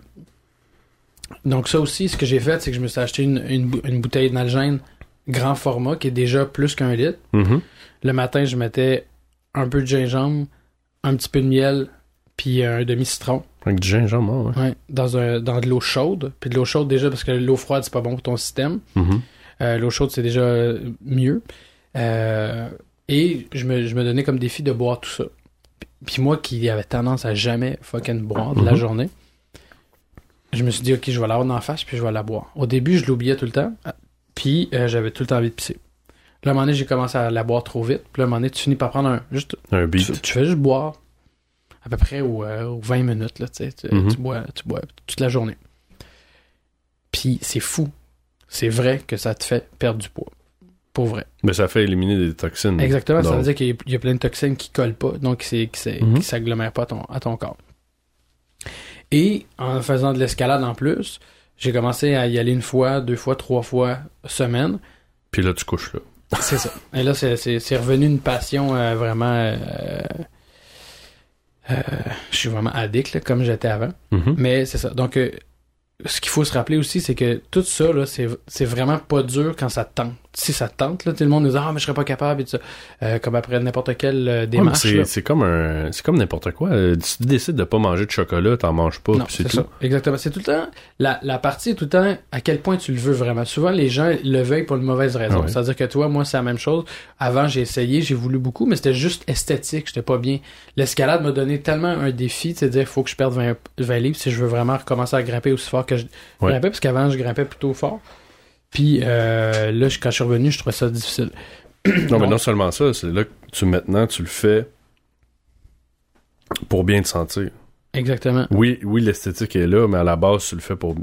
Donc, ça aussi, ce que j'ai fait, c'est que je me suis acheté une, une, une bouteille d'algène grand format qui est déjà plus qu'un litre. Mhm. Le matin, je mettais un peu de gingembre, un petit peu de miel, puis un demi-citron. Avec du gingembre, ouais. Ouais, dans, un, dans de l'eau chaude. Puis de l'eau chaude déjà parce que l'eau froide, c'est pas bon pour ton système. Mhm. Euh, l'eau chaude, c'est déjà euh, mieux. Euh, et je me, je me donnais comme défi de boire tout ça. Puis moi qui avait tendance à jamais fucking boire de la Mhm. journée, je me suis dit, ok, je vais l'avoir dans la face, puis je vais la boire. Au début, je l'oubliais tout le temps, puis euh, j'avais tout le temps envie de pisser. Là, à un moment donné, j'ai commencé à la boire trop vite. Puis là, à un moment donné, tu finis par prendre un. Juste, Un tu, beat. tu fais juste boire à peu près aux, euh, aux 20 minutes, là, tu sais. Tu, Mhm. tu bois, tu bois toute la journée. Puis c'est fou. C'est vrai que ça te fait perdre du poids. Pour vrai. Mais ça fait éliminer des toxines. Exactement, ça veut dire qu'il y a- il y a plein de toxines qui collent pas, donc qui Mhm. qui s'agglomèrent pas à ton, à ton corps. Et en faisant de l'escalade en plus, j'ai commencé à y aller une fois, deux fois, trois fois semaine. Puis là, tu couches là. C'est ça. Et là, c'est- revenu une passion euh, vraiment. euh, euh, je suis vraiment addict, là, comme j'étais avant. Mhm. Mais c'est ça. Donc, euh, ce qu'il faut se rappeler aussi, c'est que tout ça, là, c'est c'est vraiment pas dur quand ça te tente. Si ça te tente, là, tout le monde nous dit Ah, mais je serais pas capable et tout ça. Euh, comme après n'importe quelle euh, démarche. c'est c'est comme un c'est comme n'importe quoi. Euh, Si tu décides de pas manger de chocolat, t'en manges pas, c'est c'est tout. ça. Exactement. C'est tout le temps. La, la partie est tout le temps à quel point tu le veux vraiment. Souvent, les gens le veuillent pour une mauvaise raison. Ouais. C'est-à-dire que toi, moi, c'est la même chose. Avant, j'ai essayé, j'ai voulu beaucoup, mais c'était juste esthétique. J'étais pas bien. L'escalade m'a donné tellement un défi, c'est-à-dire il faut que je perde 20, 20 livres si je veux vraiment recommencer à grimper aussi fort que je Ouais. grimpais, parce qu'avant, je grimpais plutôt fort. Puis euh, là, quand je suis revenu, je trouvais ça difficile. Non, mais non seulement ça, c'est là que tu maintenant tu le fais pour bien te sentir. Exactement. Oui, oui, l'esthétique est là, mais à la base, tu le fais pour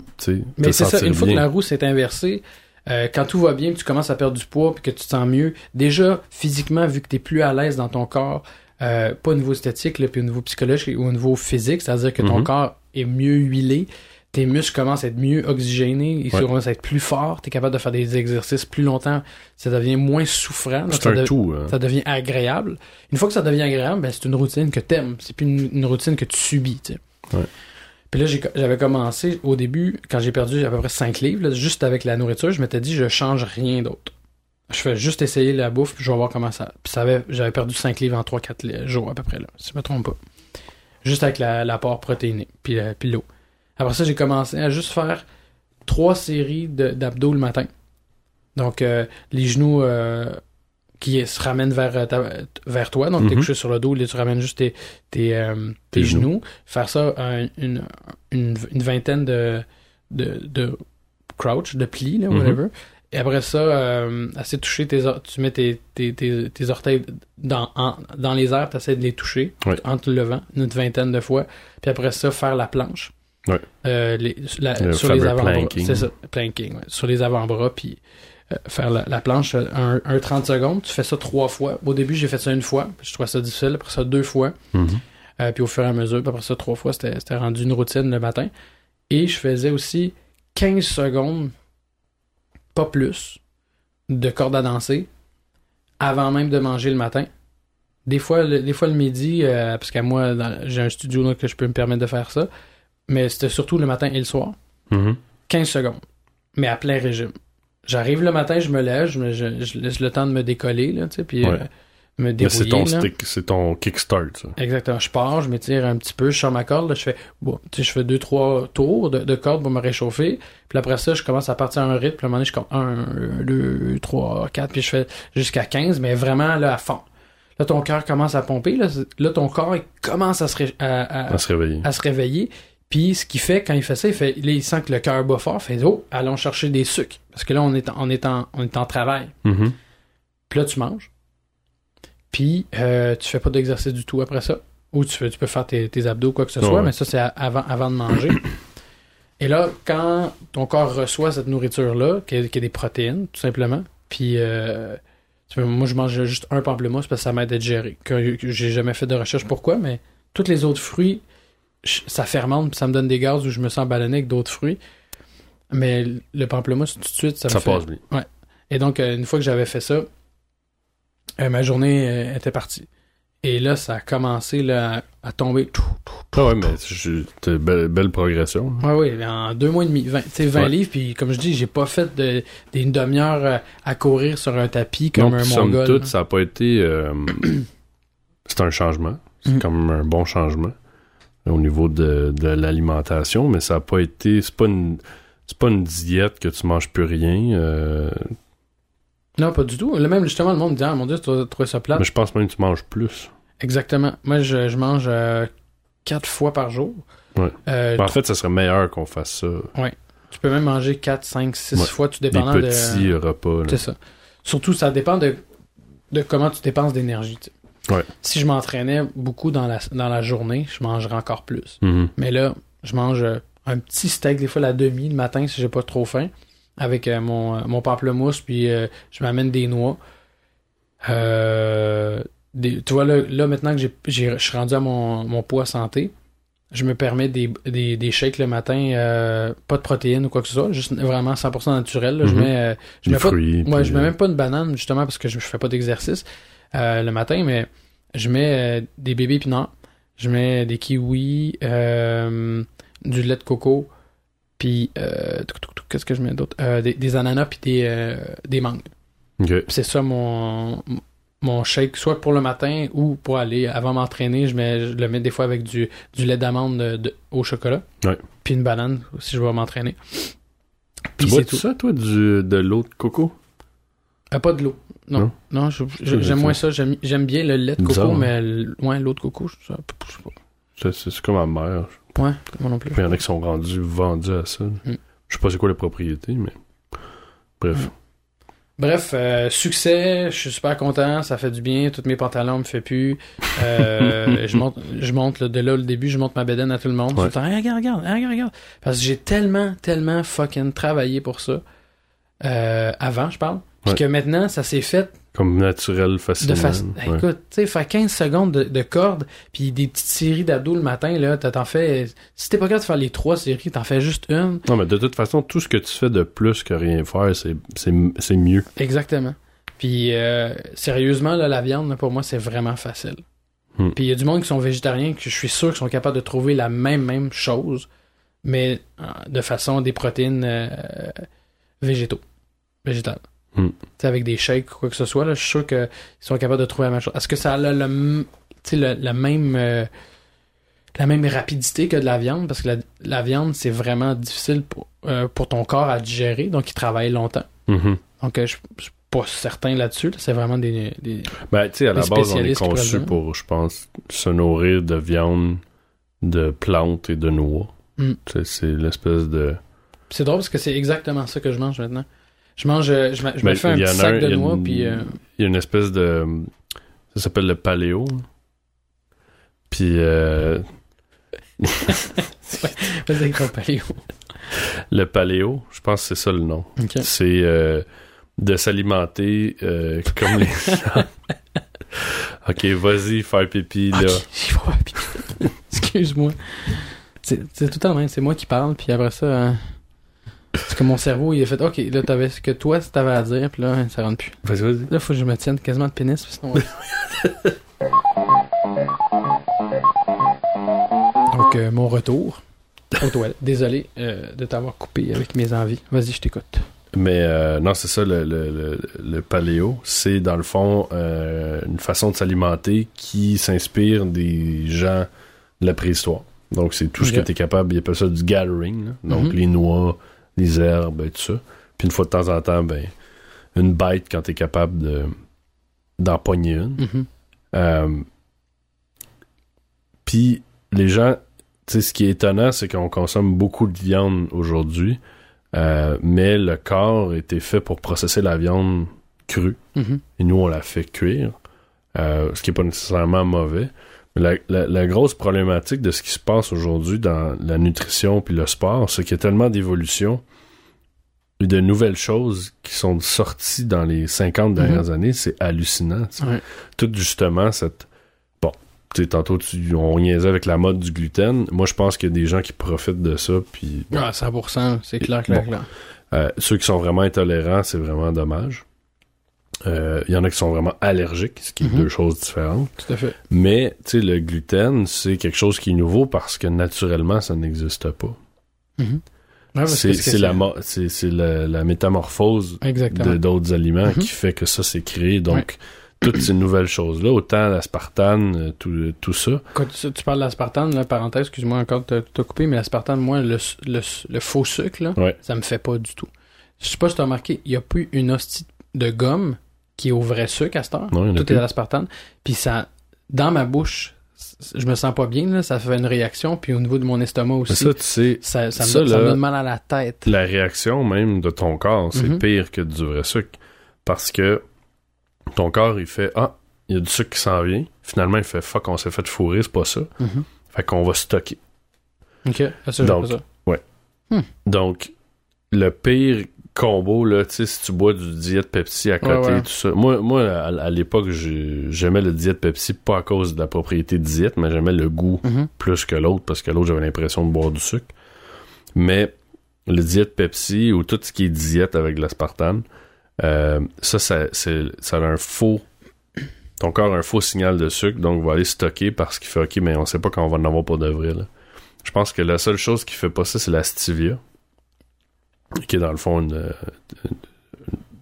Mais c'est ça, une fois que la roue s'est inversée, euh, quand tout va bien, que tu commences à perdre du poids, puis que tu te sens mieux, déjà, physiquement, vu que tu es plus à l'aise dans ton corps, euh, pas au niveau esthétique, là, puis au niveau psychologique ou au niveau physique, c'est-à-dire que ton Mhm. corps est mieux huilé, tes muscles commencent à être mieux oxygénés, ils Ouais. commencent à être plus forts, tu es capable de faire des exercices plus longtemps, ça devient moins souffrant, donc ça, un de- tout. hein. ça devient agréable. Une fois que ça devient agréable, ben, c'est une routine que t'aimes. C'est plus une, une routine que tu subis. Ouais. Puis là, j'avais commencé au début, quand j'ai perdu à peu près 5 livres, là, juste avec la nourriture, je m'étais dit, je change rien d'autre. Je fais juste essayer la bouffe, puis je vais voir comment ça. Puis ça j'avais perdu 5 livres en 3-4 jours à peu près, là, si je me trompe pas. Juste avec la- l'apport protéiné, puis, euh, puis l'eau. Après ça, j'ai commencé à juste faire trois séries d'abdos le matin. Donc, euh, les genoux euh, qui se ramènent vers, euh, ta- vers toi. Donc, t'es Mhm. couché sur le dos, là, tu ramènes juste tes, tes, euh, tes Tes genoux. Faire ça un- une, une, une vingtaine de, de, de crouch, de plis, là, Mhm. whatever. Et après ça, euh, assez toucher tes tu mets tes, tes, tes, tes orteils dans, en- dans les airs, tu essaies de les toucher Ouais. entre le vent, une vingtaine de fois. Puis après ça, faire la planche. Ouais. Euh, les, la- Le sur les avant-bras. planking. C'est ça, planking, ouais. Sur les avant-bras, puis euh, faire la, la planche euh, un, un 30 secondes. Tu fais ça trois fois. Au début, j'ai fait ça une fois. puis Je trouvais ça difficile. Après ça, deux fois. Mhm. Euh, puis au fur et à mesure, après ça, trois fois, c'était rendu une routine le matin. Et je faisais aussi 15 secondes, pas plus, de corde à danser avant même de manger le matin. Des fois, le, des fois le midi, parce qu'à moi, j'ai un studio là, que je peux me permettre de faire ça. Mais c'était surtout le matin et le soir. Mhm. 15 secondes. Mais à plein régime. J'arrive le matin, je me lève, je, me- je- je laisse le temps de me décoller, là, tu sais, puis Ouais. euh, me Mais c'est débrouiller. ton là. stick, c'est ton kickstart, ça. Exactement. Je pars, je m'étire un petit peu, je sors ma corde, là, je fais bon, tu sais, je fais deux, trois tours de, de corde pour me réchauffer. Puis après ça, je commence à partir à un rythme. Puis à un moment donné, je compte un, deux, trois, quatre, puis je fais jusqu'à 15, mais vraiment là à fond. Là, ton cœur commence à pomper. Là, là ton corps il commence à se, à, à- À se réveiller. à se réveiller. Puis ce qu'il fait quand il fait ça, il fait, là, il sent que le cœur bat fort. Il fait oh, allons chercher des sucres parce que là, on est en, on est en, on est en travail. Mhm. Puis là, tu manges. Puis euh, tu fais pas d'exercice du tout après ça. Ou tu, peux faire tes, tes abdos, quoi que ce soit, ouais. mais ça, c'est avant, avant de manger. Et là, quand ton corps reçoit cette nourriture-là, qui est, qui est des protéines, tout simplement, puis euh, moi, je mange juste un pamplemousse parce que ça m'aide à. Que, que j'ai jamais fait de recherche pourquoi, mais tous les autres fruits, ça fermente, puis ça me donne des gaz où je me sens ballonné avec d'autres fruits. Mais le pamplemousse, tout de suite, ça, Ça, me fait... passe bien. Et donc, euh, une fois que j'avais fait ça, euh, ma journée euh, était partie. Et là, ça a commencé là, à, à tomber. Ah ouais, mais je- t'as belle, belle progression. là. Ouais, oui, en deux mois et demi, 20, tu sais, 20 Ouais. livres, puis comme je dis, j'ai pas fait de, d'une demi-heure à courir sur un tapis comme Non, un somme mongol. toute, là. ça a pas été... euh, c'est un changement. C'est Mm. même un bon changement au niveau de, de l'alimentation, mais ça a pas été... C'est pas une... C'est pas une diète que tu manges plus rien. euh, Non, pas du tout. Là, même, justement, le monde me dit, ah, mon dieu, tu dois trouver ça plate. mais je pense même que tu manges plus. Exactement. Moi, je, je mange euh, quatre fois par jour. Ouais. Euh, Ben, en fait, ça serait meilleur qu'on fasse ça. tu peux même manger 4, 5, 6 Ouais. fois, tout Des dépendant de... petits repas. là. C'est ça. Surtout, ça dépend de, de comment tu dépenses d'énergie. tu sais. Ouais. Si je m'entraînais beaucoup dans la, dans la journée, je mangerais encore plus. Mhm. Mais là, je mange euh, un petit steak, des fois la demi le matin si j'ai pas trop faim, avec euh, mon, euh, mon pamplemousse, puis euh, je m'amène des noix. Euh, des- tu vois, là, là, maintenant que je suis rendu à mon, mon poids santé, je me permets des, des, des shakes le matin, pas de protéines ou quoi que ce soit, juste vraiment 100% naturel. là. Je Mhm. mets, je mets pas de- moi, je mets même pas une banane, justement, parce que je, je fais pas d'exercice le matin, mais je mets euh, des bébés épinards, je mets des kiwis, euh, du lait de coco, puis euh, qu'est-ce que je mets d'autre? Euh, des, des ananas puis des, euh, des mangues. C'est ça mon mon shake, soit pour le matin ou pour aller avant m'entraîner, je mets je le mets des fois avec du, du lait d'amande de- de- au chocolat. Ouais. Puis une banane si je vais m'entraîner. Tu Puis bois c'est tout tout. ça, toi, du, de l'eau de coco? Euh, pas de l'eau. Non. Non? J'aime moins ça. J'aime bien le lait de coco, Bizarre, mais l- ouais, l'eau de coco, je, sais pas. C'est- comme ma mère. Ouais, moi non plus. Il y en a qui sont rendus vendus à ça. Mm. Je sais pas c'est quoi les propriétés, mais. Bref. Mm. Bref, euh, succès, je suis super content, ça fait du bien, tous mes pantalons me fait plus. Euh, je monte, je monte là, de là le début, je monte ma bédaine à tout le monde. Ouais. Tout le temps, Hey, regarde, regarde, regarde, regarde. Parce que j'ai tellement, tellement fucking travaillé pour ça. Euh, avant, je parle. Puis que maintenant, ça s'est fait Comme naturel, de facilement. Ouais. Écoute, tu sais, faire 15 secondes de, de corde, puis des petites séries d'abdos le matin, là, t'as- t'en fais. Si t'es pas capable de faire les trois séries, t'en fais juste une. Non, mais de toute façon, tout ce que tu fais de plus que rien faire, c'est mieux. Exactement. Puis euh, sérieusement, là, la viande, là, pour moi, c'est vraiment facile. Hmm. Puis il y a du monde qui sont végétariens que je suis sûr qu'ils sont capables de trouver la même même chose, mais euh, de façon des protéines euh, végétaux, végétales. Hmm. Avec des shakes ou quoi que ce soit, là, je suis sûr qu'ils sont capables de trouver la même chose. Est-ce que ça a le, le le- la même euh, la même rapidité que de la viande? Parce que la, la viande, c'est vraiment difficile pour, euh, pour ton corps à digérer, donc il travaille longtemps. Mhm. Donc, euh, je je suis pas certain là-dessus. là. C'est vraiment des, des- Ben, tu sais, à la base, on est conçu pour, je pense, se nourrir de viande, de plantes et de noix. Mm. C'est- C'est l'espèce de. C'est drôle parce que c'est exactement ça que je mange maintenant. Je mange, euh, je, me- je me Ben, fais un il y petit sac un- de noix, une- puis... euh, Il y a une espèce de. Ça s'appelle le paléo. Puis euh, vas-y avec ton paléo. le paléo, je pense que c'est ça le nom. C'est euh, de s'alimenter euh, comme les gens. ok, vas-y, faire pipi, là. Ok, j'y vais faire pipi. Excuse-moi. C'est tout le temps même. C'est moi qui parle, puis après ça... c'est que mon cerveau, il a fait « Ok, là, t'avais ce que toi, t'avais à dire, puis là, ça rentre plus. Vas-y, vas-y. Là, faut que je me tienne quasiment de pénis, sinon... Donc, euh, mon retour aux toilettes. Désolé euh, de t'avoir coupé avec mes envies. Vas-y, je t'écoute. Mais euh, non, c'est ça, le, le, le, le paléo. C'est dans le fond euh, une façon de s'alimenter qui s'inspire des gens de la préhistoire. Donc, c'est tout ce que tu es capable. Ils appellent ça du gathering. là. Donc, Mhm. les noix, les herbes et tout ça. Puis, une fois de temps en temps, ben, une bête quand tu es capable de d'en pogner une. Mhm. Euh, Puis les gens, tu sais, ce qui est étonnant, c'est qu'on consomme beaucoup de viande aujourd'hui, euh, mais le corps était fait pour processer la viande crue, Mhm. et nous on la fait cuire, euh, ce qui est pas nécessairement mauvais. La, la- la grosse problématique de ce qui se passe aujourd'hui dans la nutrition puis le sport, c'est qu'il y a tellement d'évolution et de nouvelles choses qui sont sorties dans les 50 dernières années, c'est hallucinant. Ouais. tout justement cette bon tu sais tantôt tu, on niaisait avec la mode du gluten moi je pense qu'il y a des gens qui profitent de ça puis bon, Ah, 100%, c'est clair, clair, Bon. clair. euh, ceux qui sont vraiment intolérants c'est vraiment dommage Il y en a qui sont vraiment allergiques, ce qui est Mhm. deux choses différentes. Tout à fait. Mais, tu sais, le gluten, c'est quelque chose qui est nouveau parce que naturellement, ça n'existe pas. Mhm. Ouais, C'est la, la, la métamorphose d'autres aliments Mhm. qui fait que ça, c'est créé. Donc, toutes ces nouvelles choses-là, autant l'aspartame, euh, tout, tout ça. Quand tu, tu parles de l'aspartame, là, parenthèse, excuse-moi encore de te- couper, mais l'aspartame, moi, le, le, le faux sucre, là, Ouais. ça me fait pas du tout. Je sais pas si tu as remarqué, il y a plus une hostie de gomme qui est au vrai sucre à cette heure. Non, Tout plus. est à l'aspartame. Puis ça, dans ma bouche, je me sens pas bien, là, ça fait une réaction. Puis au niveau de mon estomac aussi, ça, tu sais, ça, ça me, ça, donne- ça me là- donne mal à la tête. la réaction même de ton corps, c'est Mhm. pire que du vrai sucre. Parce que ton corps, il fait Ah, il y a du sucre qui s'en vient. Finalement, il fait Fuck, on s'est fait fourrer, c'est pas ça. Mhm. Fait qu'on va stocker. Ok, ça, Donc, pas ça. Donc, le pire combo, là, tu sais, si tu bois du diète Pepsi à côté, Ouais, ouais. tout ça. Moi, moi à, à l'époque, j'ai- j'aimais le diète Pepsi pas à cause de la propriété diète, mais j'aimais le goût Mhm. plus que l'autre parce que l'autre, j'avais l'impression de boire du sucre. Mais le diète Pepsi ou tout ce qui est diète avec de l'aspartame, euh, ça, ça, a un faux. Ton corps a un faux signal de sucre, donc va aller stocker parce qu'il fait OK, mais on sait pas quand on va en avoir pour de vrai. là. Je pense que la seule chose qui fait pas ça, c'est la stevia, qui est dans le fond une. euh, une-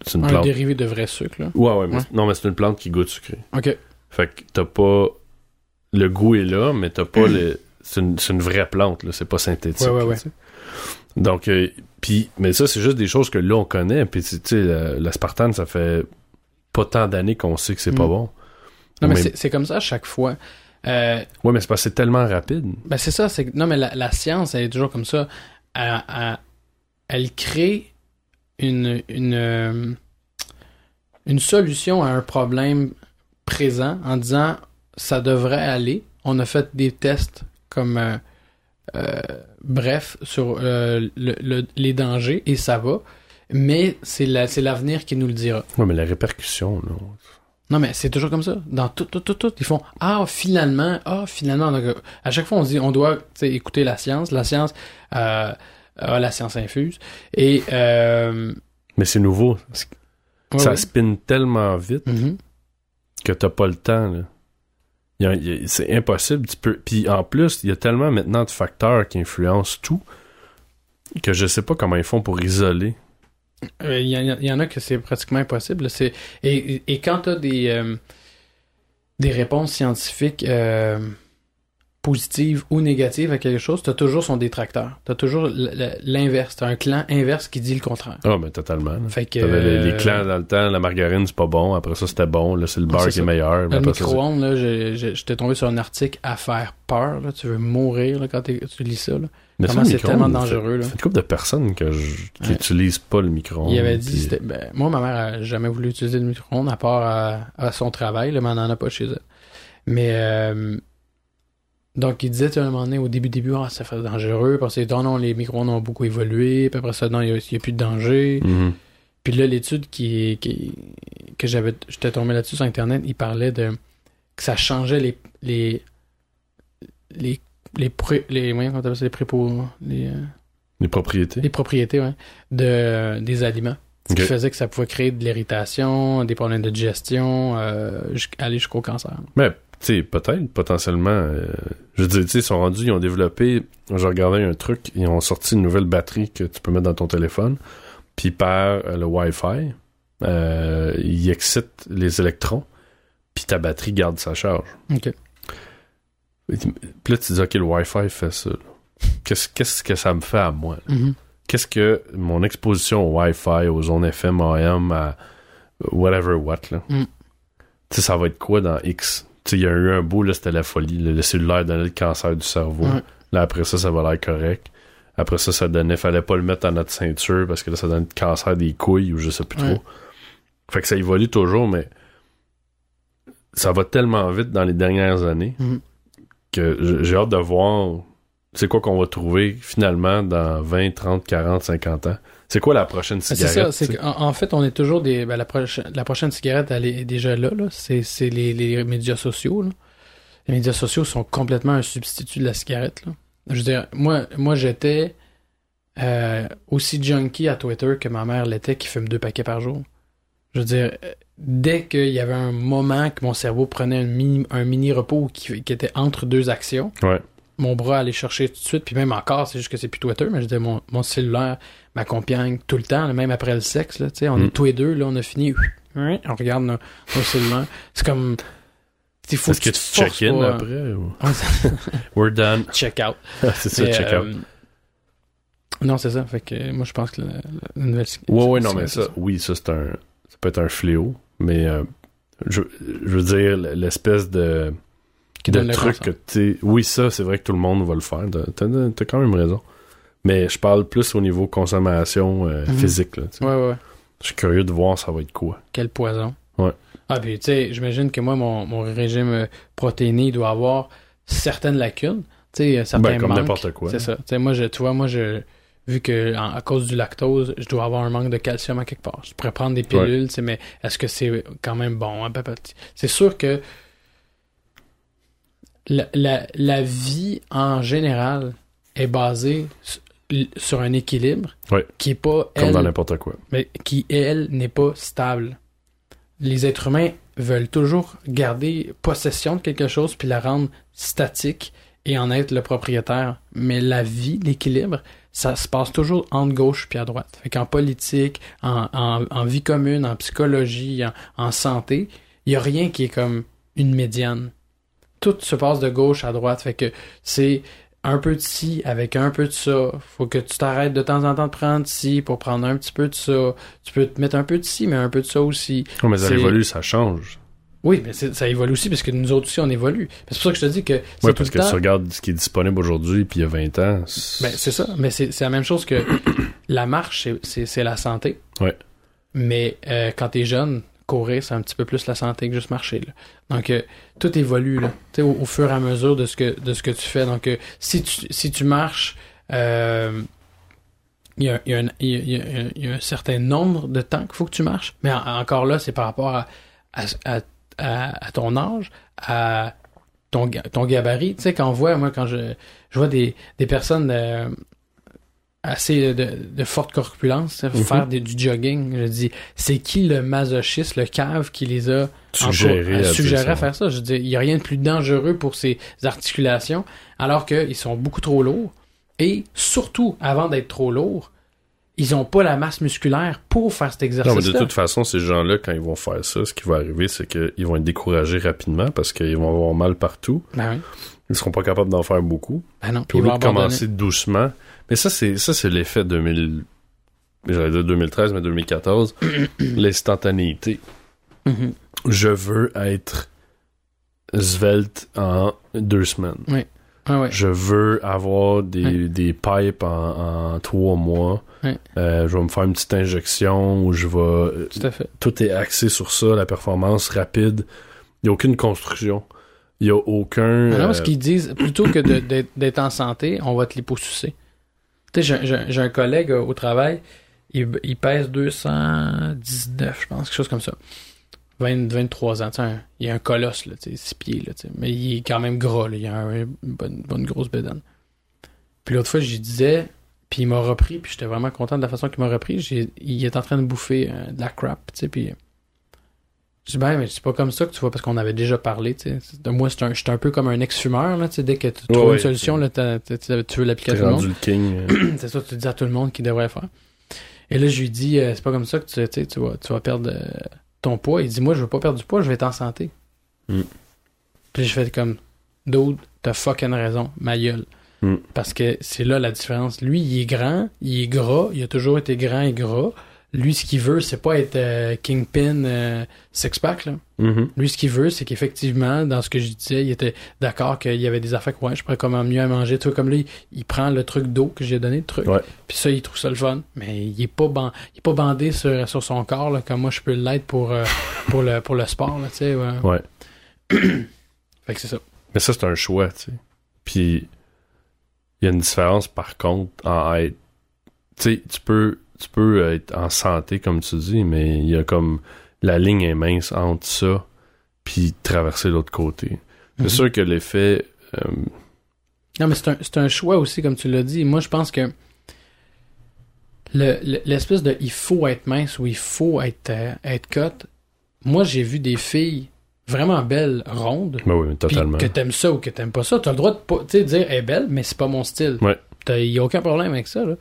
c'est une Un plante. dérivé de vrai sucre, là. Ouais, ouais, mais, Ouais. non, mais c'est une plante qui goûte sucré. Ok. Fait que t'as pas. Le goût est là, mais t'as pas le. C'est une, c'est une vraie plante, là. C'est pas synthétique. Ouais, ouais, ouais. Donc, euh, puis, mais ça, c'est juste des choses que là, on connaît. Puis, tu sais, la- l'aspartame, ça fait pas tant d'années qu'on sait que c'est pas Mm. bon. Non, mais Mais- c'est- c'est comme ça à chaque fois. Euh, Ouais, mais c'est parce que c'est tellement rapide. Ben c'est ça, c'est non mais la, la science elle est toujours comme ça. Elle, elle- elle crée une une euh, une solution à un problème présent en disant ça devrait aller. On a fait des tests comme euh, euh, bref sur euh, le- le- les dangers et ça va. Mais c'est la- c'est l'avenir qui nous le dira. Ouais, mais la répercussion, là. Non, mais c'est toujours comme ça. Dans tout, tout, tout, tout. Ils font Ah, finalement, ah, finalement. Donc, à chaque fois, on se dit on doit écouter la science. La science, euh, ah, la science infuse. Et, euh, Mais c'est nouveau. ouais, ça spinne tellement vite Mhm. que t'as pas le temps, C'est impossible. Tu peux... Puis en plus, il y a tellement maintenant de facteurs qui influencent tout que je sais pas comment ils font pour isoler. Euh, Il y, en a- il y en a que c'est pratiquement impossible. Et, et- quand tu as des, euh, des réponses scientifiques euh, positives ou négatives à quelque chose, tu as toujours son détracteur. Tu as toujours l'inverse. Tu as un clan inverse qui dit le contraire. Ah, mais totalement. là. Fait que, les, les euh, clans dans le temps, la margarine c'est pas bon, après ça c'était bon, là c'est le beurre c'est qui est meilleur. Le micro-ondes, là, j'étais tombé sur un article à faire peur. Là. Tu veux mourir là, quand tu lis ça. Là. Mais Comment c'est tellement dangereux. Là. fait une couple de personnes que je- qui Ouais. pas le micro-ondes. Il avait dit, puis- c'était- ben, moi, ma mère a jamais voulu utiliser le micro-ondes à part à, à son travail, là, mais elle n'en a pas chez elle. Mais, euh, donc, il disait, à un moment donné, au début, début, ah, ça fait dangereux, parce que, non, non, les micro-ondes ont beaucoup évolué, puis après ça, non, il n'y a, plus de danger. Mhm. Puis là, l'étude qui, qui, que j'avais, j'étais tombé là-dessus sur Internet, il parlait de, que ça changeait les, les, les, les, pré- les, comment ça, les prépos, les, euh, Les propriétés. les propriétés de, des aliments. Ce qui faisait que ça pouvait créer de l'irritation, des problèmes de digestion, euh, aller jusqu'au cancer. Mais, sais, peut-être, potentiellement. euh, je veux dire, tu sais, ils sont rendus, ils ont développé. J'ai regardé un truc, ils ont sorti une nouvelle batterie que tu peux mettre dans ton téléphone. Puis par euh, le Wi-Fi, euh, il excite les électrons. Puis ta batterie garde sa charge. OK. Puis là, tu dis, OK, le Wi-Fi fait ça. Qu'est-ce qu'est-ce que ça me fait à moi? Mhm. Qu'est-ce que mon exposition au Wi-Fi, aux ondes FM, AM, à whatever what, là? Mm. Tu sais, ça va être quoi dans X? Il y a eu un bout, là, c'était la folie. là. Le cellulaire donnait le cancer du cerveau. Ouais. Là, après ça, ça va l'air correct. Après ça, ça donnait, fallait pas le mettre dans notre ceinture parce que là, ça donne le cancer des couilles ou je sais plus Ouais. trop. Fait que ça évolue toujours, mais ça va tellement vite dans les dernières années Mhm. que j'ai hâte de voir c'est quoi qu'on va trouver finalement dans 20, 30, 40, 50 ans. C'est quoi la prochaine Ben, C'est cigarette? ça, c'est en fait, on est toujours des. ben, la, prochaine, la prochaine cigarette, elle est déjà là. là. C'est c'est les, les médias sociaux. là. Les médias sociaux sont complètement un substitut de la cigarette. Là. Je veux dire, moi, moi j'étais euh, aussi junkie à Twitter que ma mère l'était qui fume deux paquets par jour. Je veux dire, dès qu'il y avait un moment que mon cerveau prenait un mini, un mini repos qui, qui était entre deux actions, Ouais. Mon bras allait chercher tout de suite, puis même encore, c'est juste que c'est plus Twitter, mais je disais, mon, mon cellulaire m'accompagne tout le temps, même après le sexe, là, tu sais, on Mm. est tous les deux, là, on a fini, on regarde nos, nos cellulaires. C'est comme, il faut Est-ce que te tu check-in pas- après ou... Ça- We're done. check out. c'est ça, Mais, check out. euh, Non, c'est ça. Fait que moi, je pense que la, la- nouvelle. Ouais, ouais, non, mais c'est ça, oui, ça, c'est un. Ça peut être un fléau, mais euh, je, je veux dire, l'espèce de. Qui de donne le truc que tu Oui, ça, c'est vrai que tout le monde va le faire. T'as- t'as quand même raison. Mais je parle plus au niveau consommation euh, Mhm. physique. Là. Ouais, ouais. Je suis curieux de voir ça va être quoi. Quel poison. Ouais. Ah, puis tu sais, j'imagine que moi, mon, mon régime euh, protéiné doit avoir certaines lacunes. Tu sais, euh, certains Ben, comme n'importe quoi. C'est ça. Moi, je, tu vois, moi, je, vu que en- à cause du lactose, je dois avoir un manque de calcium à quelque part. Je pourrais prendre des pilules, mais est-ce que c'est quand même bon? hein? C'est sûr que la, la, la vie en général est basée su- sur un équilibre qui est pas Comme elle, dans n'importe quoi. mais qui, elle, n'est pas stable. Les êtres humains veulent toujours garder possession de quelque chose puis la rendre statique et en être le propriétaire. Mais la vie, l'équilibre, ça se passe toujours entre gauche puis à droite. Fait qu'en politique, en, en, en vie commune, en psychologie, en, en santé, il y a rien qui est comme une médiane. Tout se passe de gauche à droite. Fait que c'est un peu de ci avec un peu de ça. Faut que tu t'arrêtes de temps en temps de prendre ci pour prendre un petit peu de ça. Tu peux te mettre un peu de ci, mais un peu de ça aussi. Non, mais ça évolue, ça change. Oui, mais ça évolue aussi parce que nous autres aussi, on évolue. C'est pour ça que je te dis que tout parce le que temps... tu regardes ce qui est disponible aujourd'hui, puis il y a 20 ans. c'est- Ben, c'est ça, mais c'est la même chose que la marche, c'est- la santé. Ouais. Mais euh, quand t'es jeune, courir, c'est un petit peu plus la santé que juste marcher. Donc, euh, tout évolue là, au, au fur et à mesure de ce que, tu fais. Donc, euh, si, tu, marches, il y, a, un- certain nombre de temps qu'il faut que tu marches. Mais en- encore là, c'est par rapport à, ton âge, à ton, ga- ton gabarit. Tu sais, quand on voit, moi, quand je, vois des, des personnes euh, assez de, de forte corpulence Mhm. faire des- du jogging, je dis, c'est qui le masochiste, le cave qui les a Suggéré à suggéré dire à ça. faire ça? Je dis, il n'y a rien de plus dangereux pour ces articulations, alors qu'ils sont beaucoup trop lourds. Et surtout, avant d'être trop lourds, ils n'ont pas la masse musculaire pour faire cet Non, mais de toute façon, ces gens-là, quand ils vont faire ça, ce qui va arriver, c'est qu'ils vont être découragés rapidement parce qu'ils vont avoir mal partout. Ben oui. Ils seront pas capables d'en faire beaucoup. Ben non. Puis au ils lieu vont de abandonner. commencer doucement. Mais ça, c'est ça, c'est l'effet 2000. J'allais dire 2013, mais 2014. L'instantanéité. Mhm. Je veux être svelte en deux semaines. Ah ouais. Je veux avoir des, des pipes en, en trois mois. Euh, je vais me faire une petite injection où je vais. Tout à fait. Tout est axé sur ça, la performance rapide. Il n'y a aucune construction. Il n'y a aucun. Alors, euh, ce qu'ils disent, plutôt que d'être en santé, on va te l'hyposucer. J'ai- un collègue euh, au travail, il, il pèse 219, je pense, quelque chose comme ça. 20, 23 ans, il a un colosse, là, tu sais, 6 pieds, là, mais il est quand même gras, là, il a un- une bonne, bonne grosse bédaine. Puis l'autre fois, je lui disais, puis il m'a repris, puis j'étais vraiment content de la façon qu'il m'a repris, il est en train de bouffer euh, de la crap, puis... Je dis, ben, mais c'est pas comme ça que tu vois, parce qu'on avait déjà parlé, tu sais. Moi, c'est un, un peu comme un ex-fumeur, là, tu sais. Dès que tu Ouais, trouves ouais, une solution, là, tu veux l'appliquer à tout le monde. euh. c'est ça, tu dis à tout le monde qu'il devrait faire. Et là, je lui dis, euh, c'est pas comme ça que tu, tu vas, tu vas perdre euh, ton poids. Il dit, moi, je veux pas perdre du poids, je vais être en santé. Mm. Puis je fais comme, dude, t'as fucking raison, ma gueule. Mm. Parce que c'est là la différence. Lui, il est grand, il est gras, il a toujours été grand et gras. Lui, ce qu'il veut, c'est pas être euh, kingpin euh, six-pack. Mhm. Lui, ce qu'il veut, c'est qu'effectivement, dans ce que je disais, il était d'accord qu'il y avait des affaires que, ouais, je pourrais comment mieux à manger. Vois, comme lui, il prend le truc d'eau que j'ai donné, le truc. Ouais. Puis ça, il trouve ça le fun. Mais il est pas, ban- il est pas bandé sur, sur son corps, là, comme moi, je peux l'être pour, euh, pour, le, pour le sport, là, tu sais. Ouais. Ouais. Fait que c'est ça. Mais ça, c'est un choix, sais. Puis, il y a une différence, par contre, en être... Tu sais, tu peux, tu peux être en santé, comme tu dis, mais il y a comme... La ligne est mince entre ça puis traverser l'autre côté. C'est Mhm. sûr que l'effet... euh, Non, mais c'est un, c'est un choix aussi, comme tu l'as dit. Moi, je pense que le- le- l'espèce de il faut être mince ou il faut être, euh, être cut, moi, j'ai vu des filles vraiment belles, rondes. Ben oui, totalement. que t'aimes ça ou que t'aimes pas ça, t'as le droit de pas, dire elle est belle, mais c'est pas mon style. Ouais. Il y a aucun problème avec ça. Là.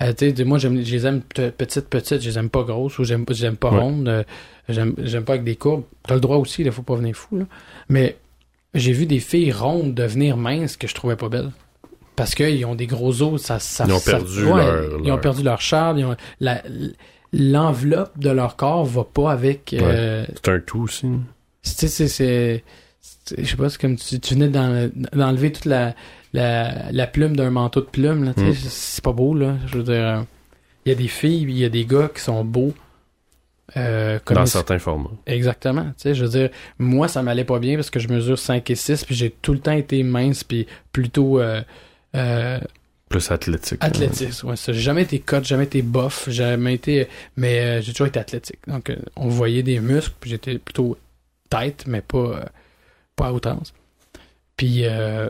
Euh, tu sais, moi, j'aime, je les aime pe- petites, petites, je les aime pas grosses ou j'aime, pas- j'aime pas Ouais. rondes. euh, j'aime, j'aime pas avec des courbes. T'as le droit aussi, il faut pas venir fou. Là. Mais j'ai vu des filles rondes devenir minces que je trouvais pas belles. Parce qu'ils ont des gros os, ça, ça Ils ont ça- perdu ouais, leur- Ils ont perdu leur charme. ils ont- la- l'enveloppe de leur corps va pas avec. euh, C'est un tout aussi. c'est, c'est, c'est- je sais pas, c'est comme tu, tu venais d'en- d'enlever toute la, la, la plume d'un manteau de plume, là, Mm. c'est- pas beau, là. Je veux dire, euh, il y a des filles, il y a des gars qui sont beaux. Euh, comme Dans ils- certains formats. Exactement, tu sais, je veux dire, moi, ça m'allait pas bien parce que je mesure 5 et 6, puis j'ai tout le temps été mince, puis plutôt euh, euh, Plus athlétique. là. athlétique. Ouais, ça. J'ai jamais été cut, jamais été bof, jamais été, mais j'ai toujours été athlétique. Donc, on voyait des muscles, puis j'étais plutôt tête, mais pas, pas à outrance. Puis, euh,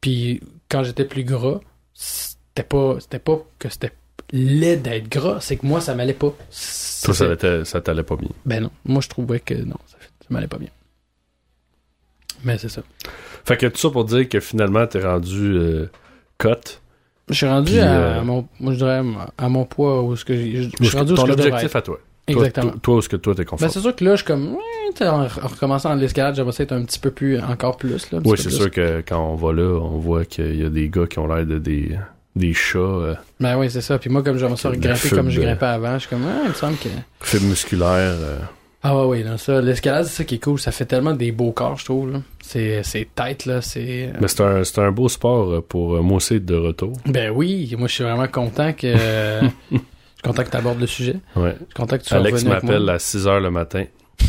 puis quand j'étais plus gras, c'était pas, c'était pas que c'était laid d'être gras, c'est que moi, ça m'allait pas. Toi, ça, t'allait- ça t'allait pas bien. Ben non, moi, je trouvais que non, ça, ça m'allait pas bien. Mais c'est ça. Fait que tout ça pour dire que finalement, t'es rendu euh, cut. Je suis rendu Puis, à, euh, à mon, moi, je dirais à mon poids où ce que je, suis rendu ton objectif à toi. Exactement. Toi, toi, où est-ce que toi, t'es Ben, confortable? c'est sûr que là, je suis comme, en, en recommençant l'escalade, j'aimerais ça être un petit peu plus, encore plus, là. oui, c'est sûr que quand on va là, on voit qu'il y a des gars qui ont l'air de des, des chats, euh, Ben oui, c'est ça. Puis moi, comme j'aimerais ça grimper comme je grimpais avant, je suis comme, ah, il me semble que. fibres musculaires. euh. Ah ouais, oui, ça, l'escalade, c'est ça qui est cool. Ça fait tellement des beaux corps, je trouve, là. C'est, c'est tête, là, c'est. Mais c'est un, c'est un beau sport euh, pour euh, moi aussi être de retour. Ben oui, moi, je suis vraiment content que. je suis content que tu abordes le sujet. Ouais. Je suis content que tu Alex m'appelle à 6 h le matin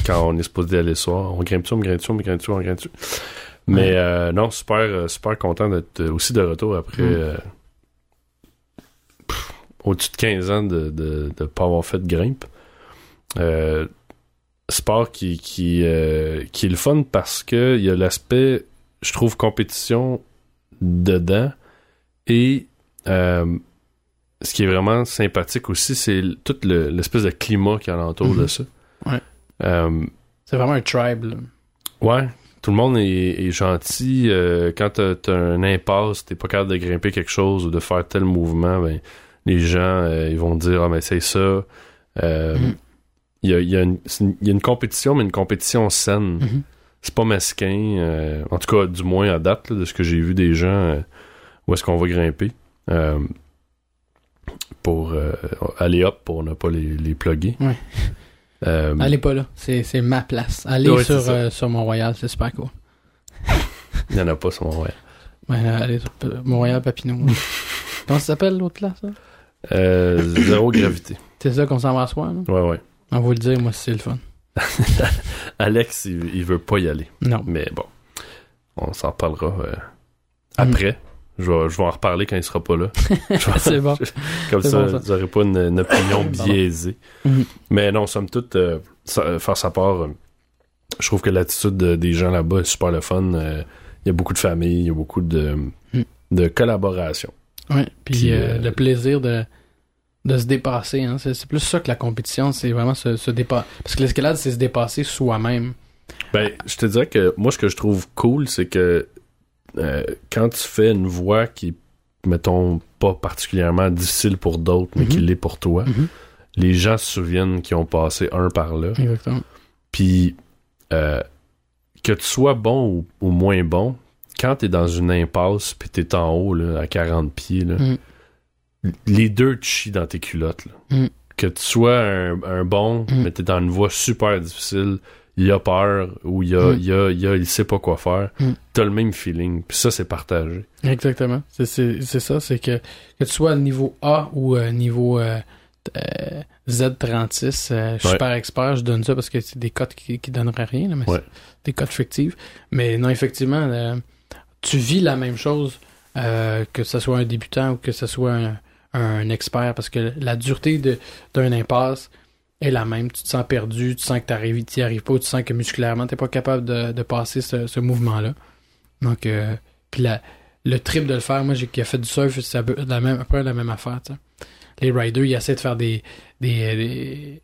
quand on est supposé aller le soir. On grimpe-tu, on grimpe-tu, on grimpe-tu, on grimpe-tu. Mais euh, non, super, euh, super content d'être euh, aussi de retour après Mm. euh, au-dessus de 15 ans de de, de pas avoir fait de grimpe. Euh, sport qui qui, qui est le fun parce que il y a l'aspect, je trouve, compétition dedans et ce qui est vraiment sympathique aussi, c'est tout le- l'espèce de climat qui alentoure de Mhm. ça. Ouais. Euh, C'est vraiment un tribe, là. ouais, tout le monde est, est gentil. euh, quand t'as as une impasse, t'es pas capable de grimper quelque chose ou de faire tel mouvement, ben, les gens, euh, ils vont dire, ah, mais c'est ça. Il y, a, il y a une, c'est une- il y a une compétition, mais une compétition saine. Mhm. C'est pas mesquin. euh, en tout cas, du moins à date, là, de ce que j'ai vu des gens, euh, où est-ce qu'on va grimper. Euh, pour euh, aller hop pour ne pas les, les plugger. Ouais. Euh, Allez pas là, c'est, ma place. Allez Ouais, sur, euh, sur Mont-Royal, c'est super cool. Il n'y en a pas sur mon ouais. Allez sur Mont-Royal Papineau. Comment ça s'appelle l'autre là, ça? Zéro gravité. C'est ça qu'on s'en va à soir, là? Ouais, ouais. On va vous le dire, moi, c'est le fun. Alex, il, il veut pas y aller. Non. Mais bon, on s'en parlera après. Je, vais, je vais en reparler quand il sera pas là. C'est bon. Comme ça, bon, ça. vous n'aurez pas une, une opinion biaisée. Mhm. Mais non, somme toute, euh, ça- faire sa part, euh, je trouve que l'attitude de- des gens là-bas est super le fun. Euh, Il y a beaucoup de familles, il y a beaucoup de, Mhm. de collaboration. Ouais. Puis, euh, le plaisir de, de se dépasser, hein. C'est, c'est plus ça que la compétition, c'est vraiment se, se dépasser. Parce que l'escalade, c'est se dépasser soi-même. Ben, je te dirais que moi, ce que je trouve cool, c'est que euh, quand tu fais une voix qui est, mettons, pas particulièrement difficile pour d'autres, mais Mhm. qui l'est pour toi, Mhm. les gens se souviennent qu'ils ont passé un par là. Exactement. Puis, euh, que tu sois bon ou, ou moins bon, quand t'es dans une impasse puis t'es en haut, là, à 40 pieds, là, Mm. les deux te chient dans tes culottes. là. Que tu sois un, un bon, mais t'es dans une voie super difficile, il a peur ou il a, Mm. il a, il a- il sait pas quoi faire, Mm. t'as le même feeling. Puis ça, c'est partagé. Exactement. C'est, c'est, c'est ça, c'est que, que tu sois niveau A ou euh, niveau euh, euh, Z36, euh, je suis Ouais. super expert, je donne ça parce que c'est des cotes qui, qui donneraient rien, là, mais Ouais. des cotes fictives. Mais non, effectivement, euh, tu vis la même chose que ce soit un débutant ou que ce soit un, un expert parce que la dureté de, d'un impasse est la même. Tu te sens perdu, tu sens que t'arrives, t'y arrives pas, tu sens que musculairement t'es pas capable de, de passer ce, mouvement-là. Donc, euh, le trip de le faire, moi j'ai qui a fait du surf, c'est un peu la même, peu la même affaire. tu. Les riders, ils essaient de faire des des,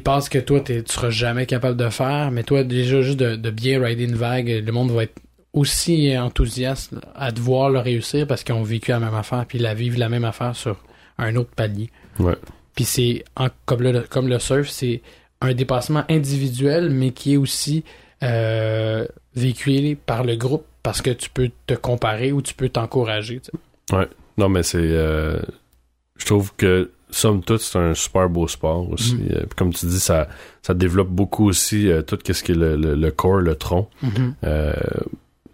passes que toi, tu seras jamais capable de faire, mais toi, déjà, juste de, de bien rider une vague, le monde va être aussi enthousiaste à te voir le réussir parce qu'ils ont vécu la même affaire, puis la vivre la même affaire sur un autre palier. Ouais. Puis c'est, comme, le, comme le surf, c'est un dépassement individuel, mais qui est aussi euh, véhiculé par le groupe parce que tu peux te comparer ou tu peux t'encourager. tu sais. Non, mais c'est. euh, je trouve que, somme toute, c'est un super beau sport aussi. Mhm. Puis comme tu dis, ça, ça développe beaucoup aussi euh, tout ce qui est le, le- le corps, le tronc. Euh,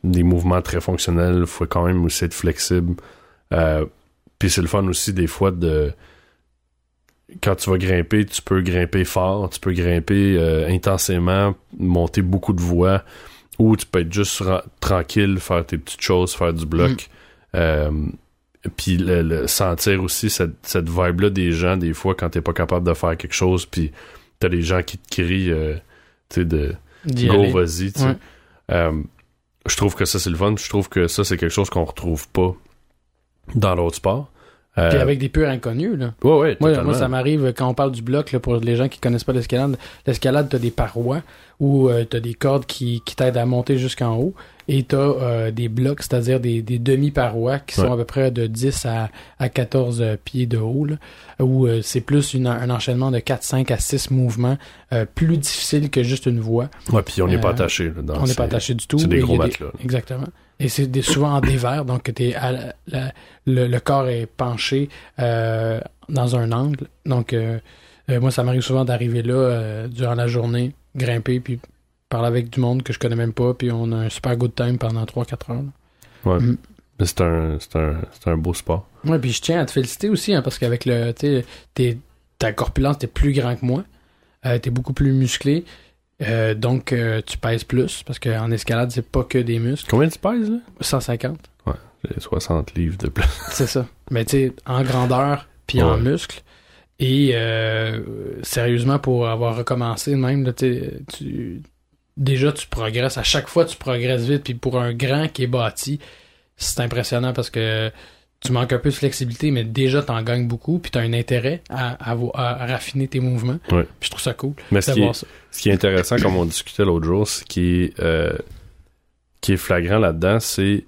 des mouvements très fonctionnels. Il faut quand même aussi être flexible. Puis c'est le fun aussi des fois de quand tu vas grimper, tu peux grimper fort, tu peux grimper euh, intensément, monter beaucoup de voix, ou tu peux être juste ra- tranquille, faire tes petites choses, faire du bloc. Euh, puis le, le- sentir aussi cette, cette vibe-là des gens, des fois, quand t'es pas capable de faire quelque chose, puis t'as des gens qui te crient, euh, tu sais, de go, vas-y, tu sais. Ouais. Je trouve que ça, c'est le fun. Je trouve que ça, c'est quelque chose qu'on retrouve pas dans l'autre sport. Euh, Puis avec des purs inconnus, là. ouais, ouais, Moi, moi, ça m'arrive quand on parle du bloc, là, pour les gens qui connaissent pas l'escalade. L'escalade, t'as des parois où euh, t'as des cordes qui, qui t'aident à monter jusqu'en haut et t'as euh, des blocs, c'est-à-dire des, des demi-parois qui sont à peu près de 10 à, à 14 euh, pieds de haut, là, où euh, c'est plus une- un enchaînement de 4, 5 à 6 mouvements euh, plus difficile que juste une voie. Ouais, puis on n'est pas Euh, attaché. là, dans on n'est pas attaché du tout. C'est des gros matelas. Exactement. Et c'est des- souvent en dévers, donc t'es à la- la- le, le corps est penché euh, dans un angle. Donc euh, euh, moi, ça m'arrive souvent d'arriver là euh, durant la journée, grimper, puis parler avec du monde que je connais même pas, puis on a un super good time pendant 3-4 heures. là. Ouais. Mm. Mais c'est un, c'est un, c'est un beau sport. Ouais, puis je tiens à te féliciter aussi, hein, parce qu'avec le, t'es- ta corpulence, t'es plus grand que moi, euh, t'es beaucoup plus musclé, euh, donc euh, tu pèses plus, parce qu'en escalade, c'est pas que des muscles. Combien tu pèses, là? 150. J'ai 60 livres de plus. C'est ça. Mais tu sais, en grandeur puis en Ouais. Et euh, sérieusement, pour avoir recommencé même, là, tu tu déjà tu progresses. À chaque fois, tu progresses vite. Puis pour un grand qui est bâti, c'est impressionnant parce que tu manques un peu de flexibilité, mais déjà t'en gagnes beaucoup. Puis t'as un intérêt à, à, vo- à raffiner tes mouvements. Ouais. Puis je trouve ça cool Mais ce qui, est, ça. ce qui est intéressant, comme on discutait l'autre jour, ce qui est, euh, qui est flagrant là-dedans, c'est.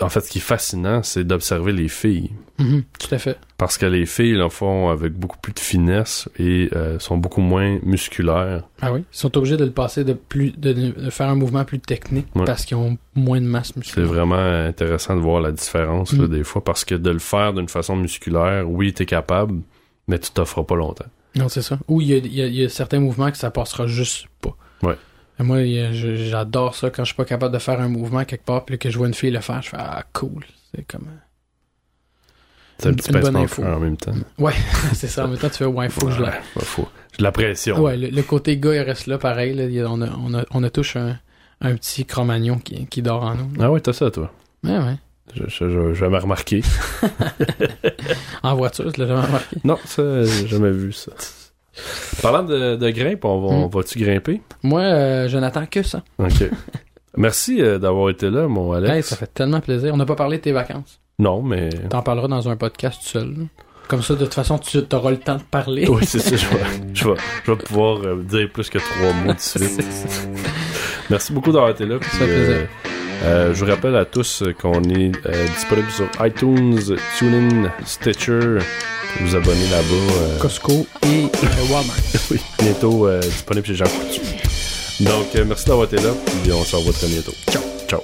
En fait, ce qui est fascinant, c'est d'observer les filles. Mhm, tout à fait. Parce que les filles le font avec beaucoup plus de finesse et euh, sont beaucoup moins musculaires. Ah oui? Ils sont obligés de le passer de plus de, de faire un mouvement plus technique Ouais. parce qu'ils ont moins de masse C'est musculaire. vraiment intéressant de voir la différence là, Mm. des fois parce que de le faire d'une façon musculaire, oui, t'es capable, mais tu t'offres pas longtemps. Non, c'est ça. Ou il y y a certains mouvements que ça passera juste pas. Ouais. Moi, j'adore ça quand je suis pas capable de faire un mouvement quelque part, puis que je vois une fille le faire, je fais Ah, cool. C'est comme. C'est un petit bonne info. en même temps. c'est ça. En même temps, tu fais Ouais, faut que je Ouais, l'aille. ouais, faut- J'ai de la pression. Ouais, le, le côté gars, il reste là pareil. Là. On, a, on, a, on a un, un petit cro-magnon qui, qui dort en nous. Ah ouais, t'as ça, toi. Ouais, ouais. Je, je, me remarquer. En voiture, tu l'as jamais remarqué? non, ça, j'ai jamais vu ça. Parlant de, de grimpe, on, va, on Mm. va-tu grimper? Moi, euh, je n'attends que ça. OK. Merci euh, d'avoir été là, mon Alex. Hey, ça fait tellement plaisir. On n'a pas parlé de tes vacances. Non, mais... T'en parleras dans un podcast tout seul. Comme ça, de toute façon, tu auras le temps de parler. Oui, c'est ça. Je vais, je vais, je vais pouvoir euh, dire plus que trois mots de suite. Merci beaucoup d'avoir été là. puis, Ça fait plaisir. euh, je vous rappelle à tous qu'on est euh, disponible sur iTunes, TuneIn, Stitcher. Vous abonnez là-bas. euh, Costco et Walmart. oui, bientôt euh, disponible chez Jean Coutu. Donc, euh, merci d'avoir été là. Puis on se revoit très bientôt. Ciao. Ciao.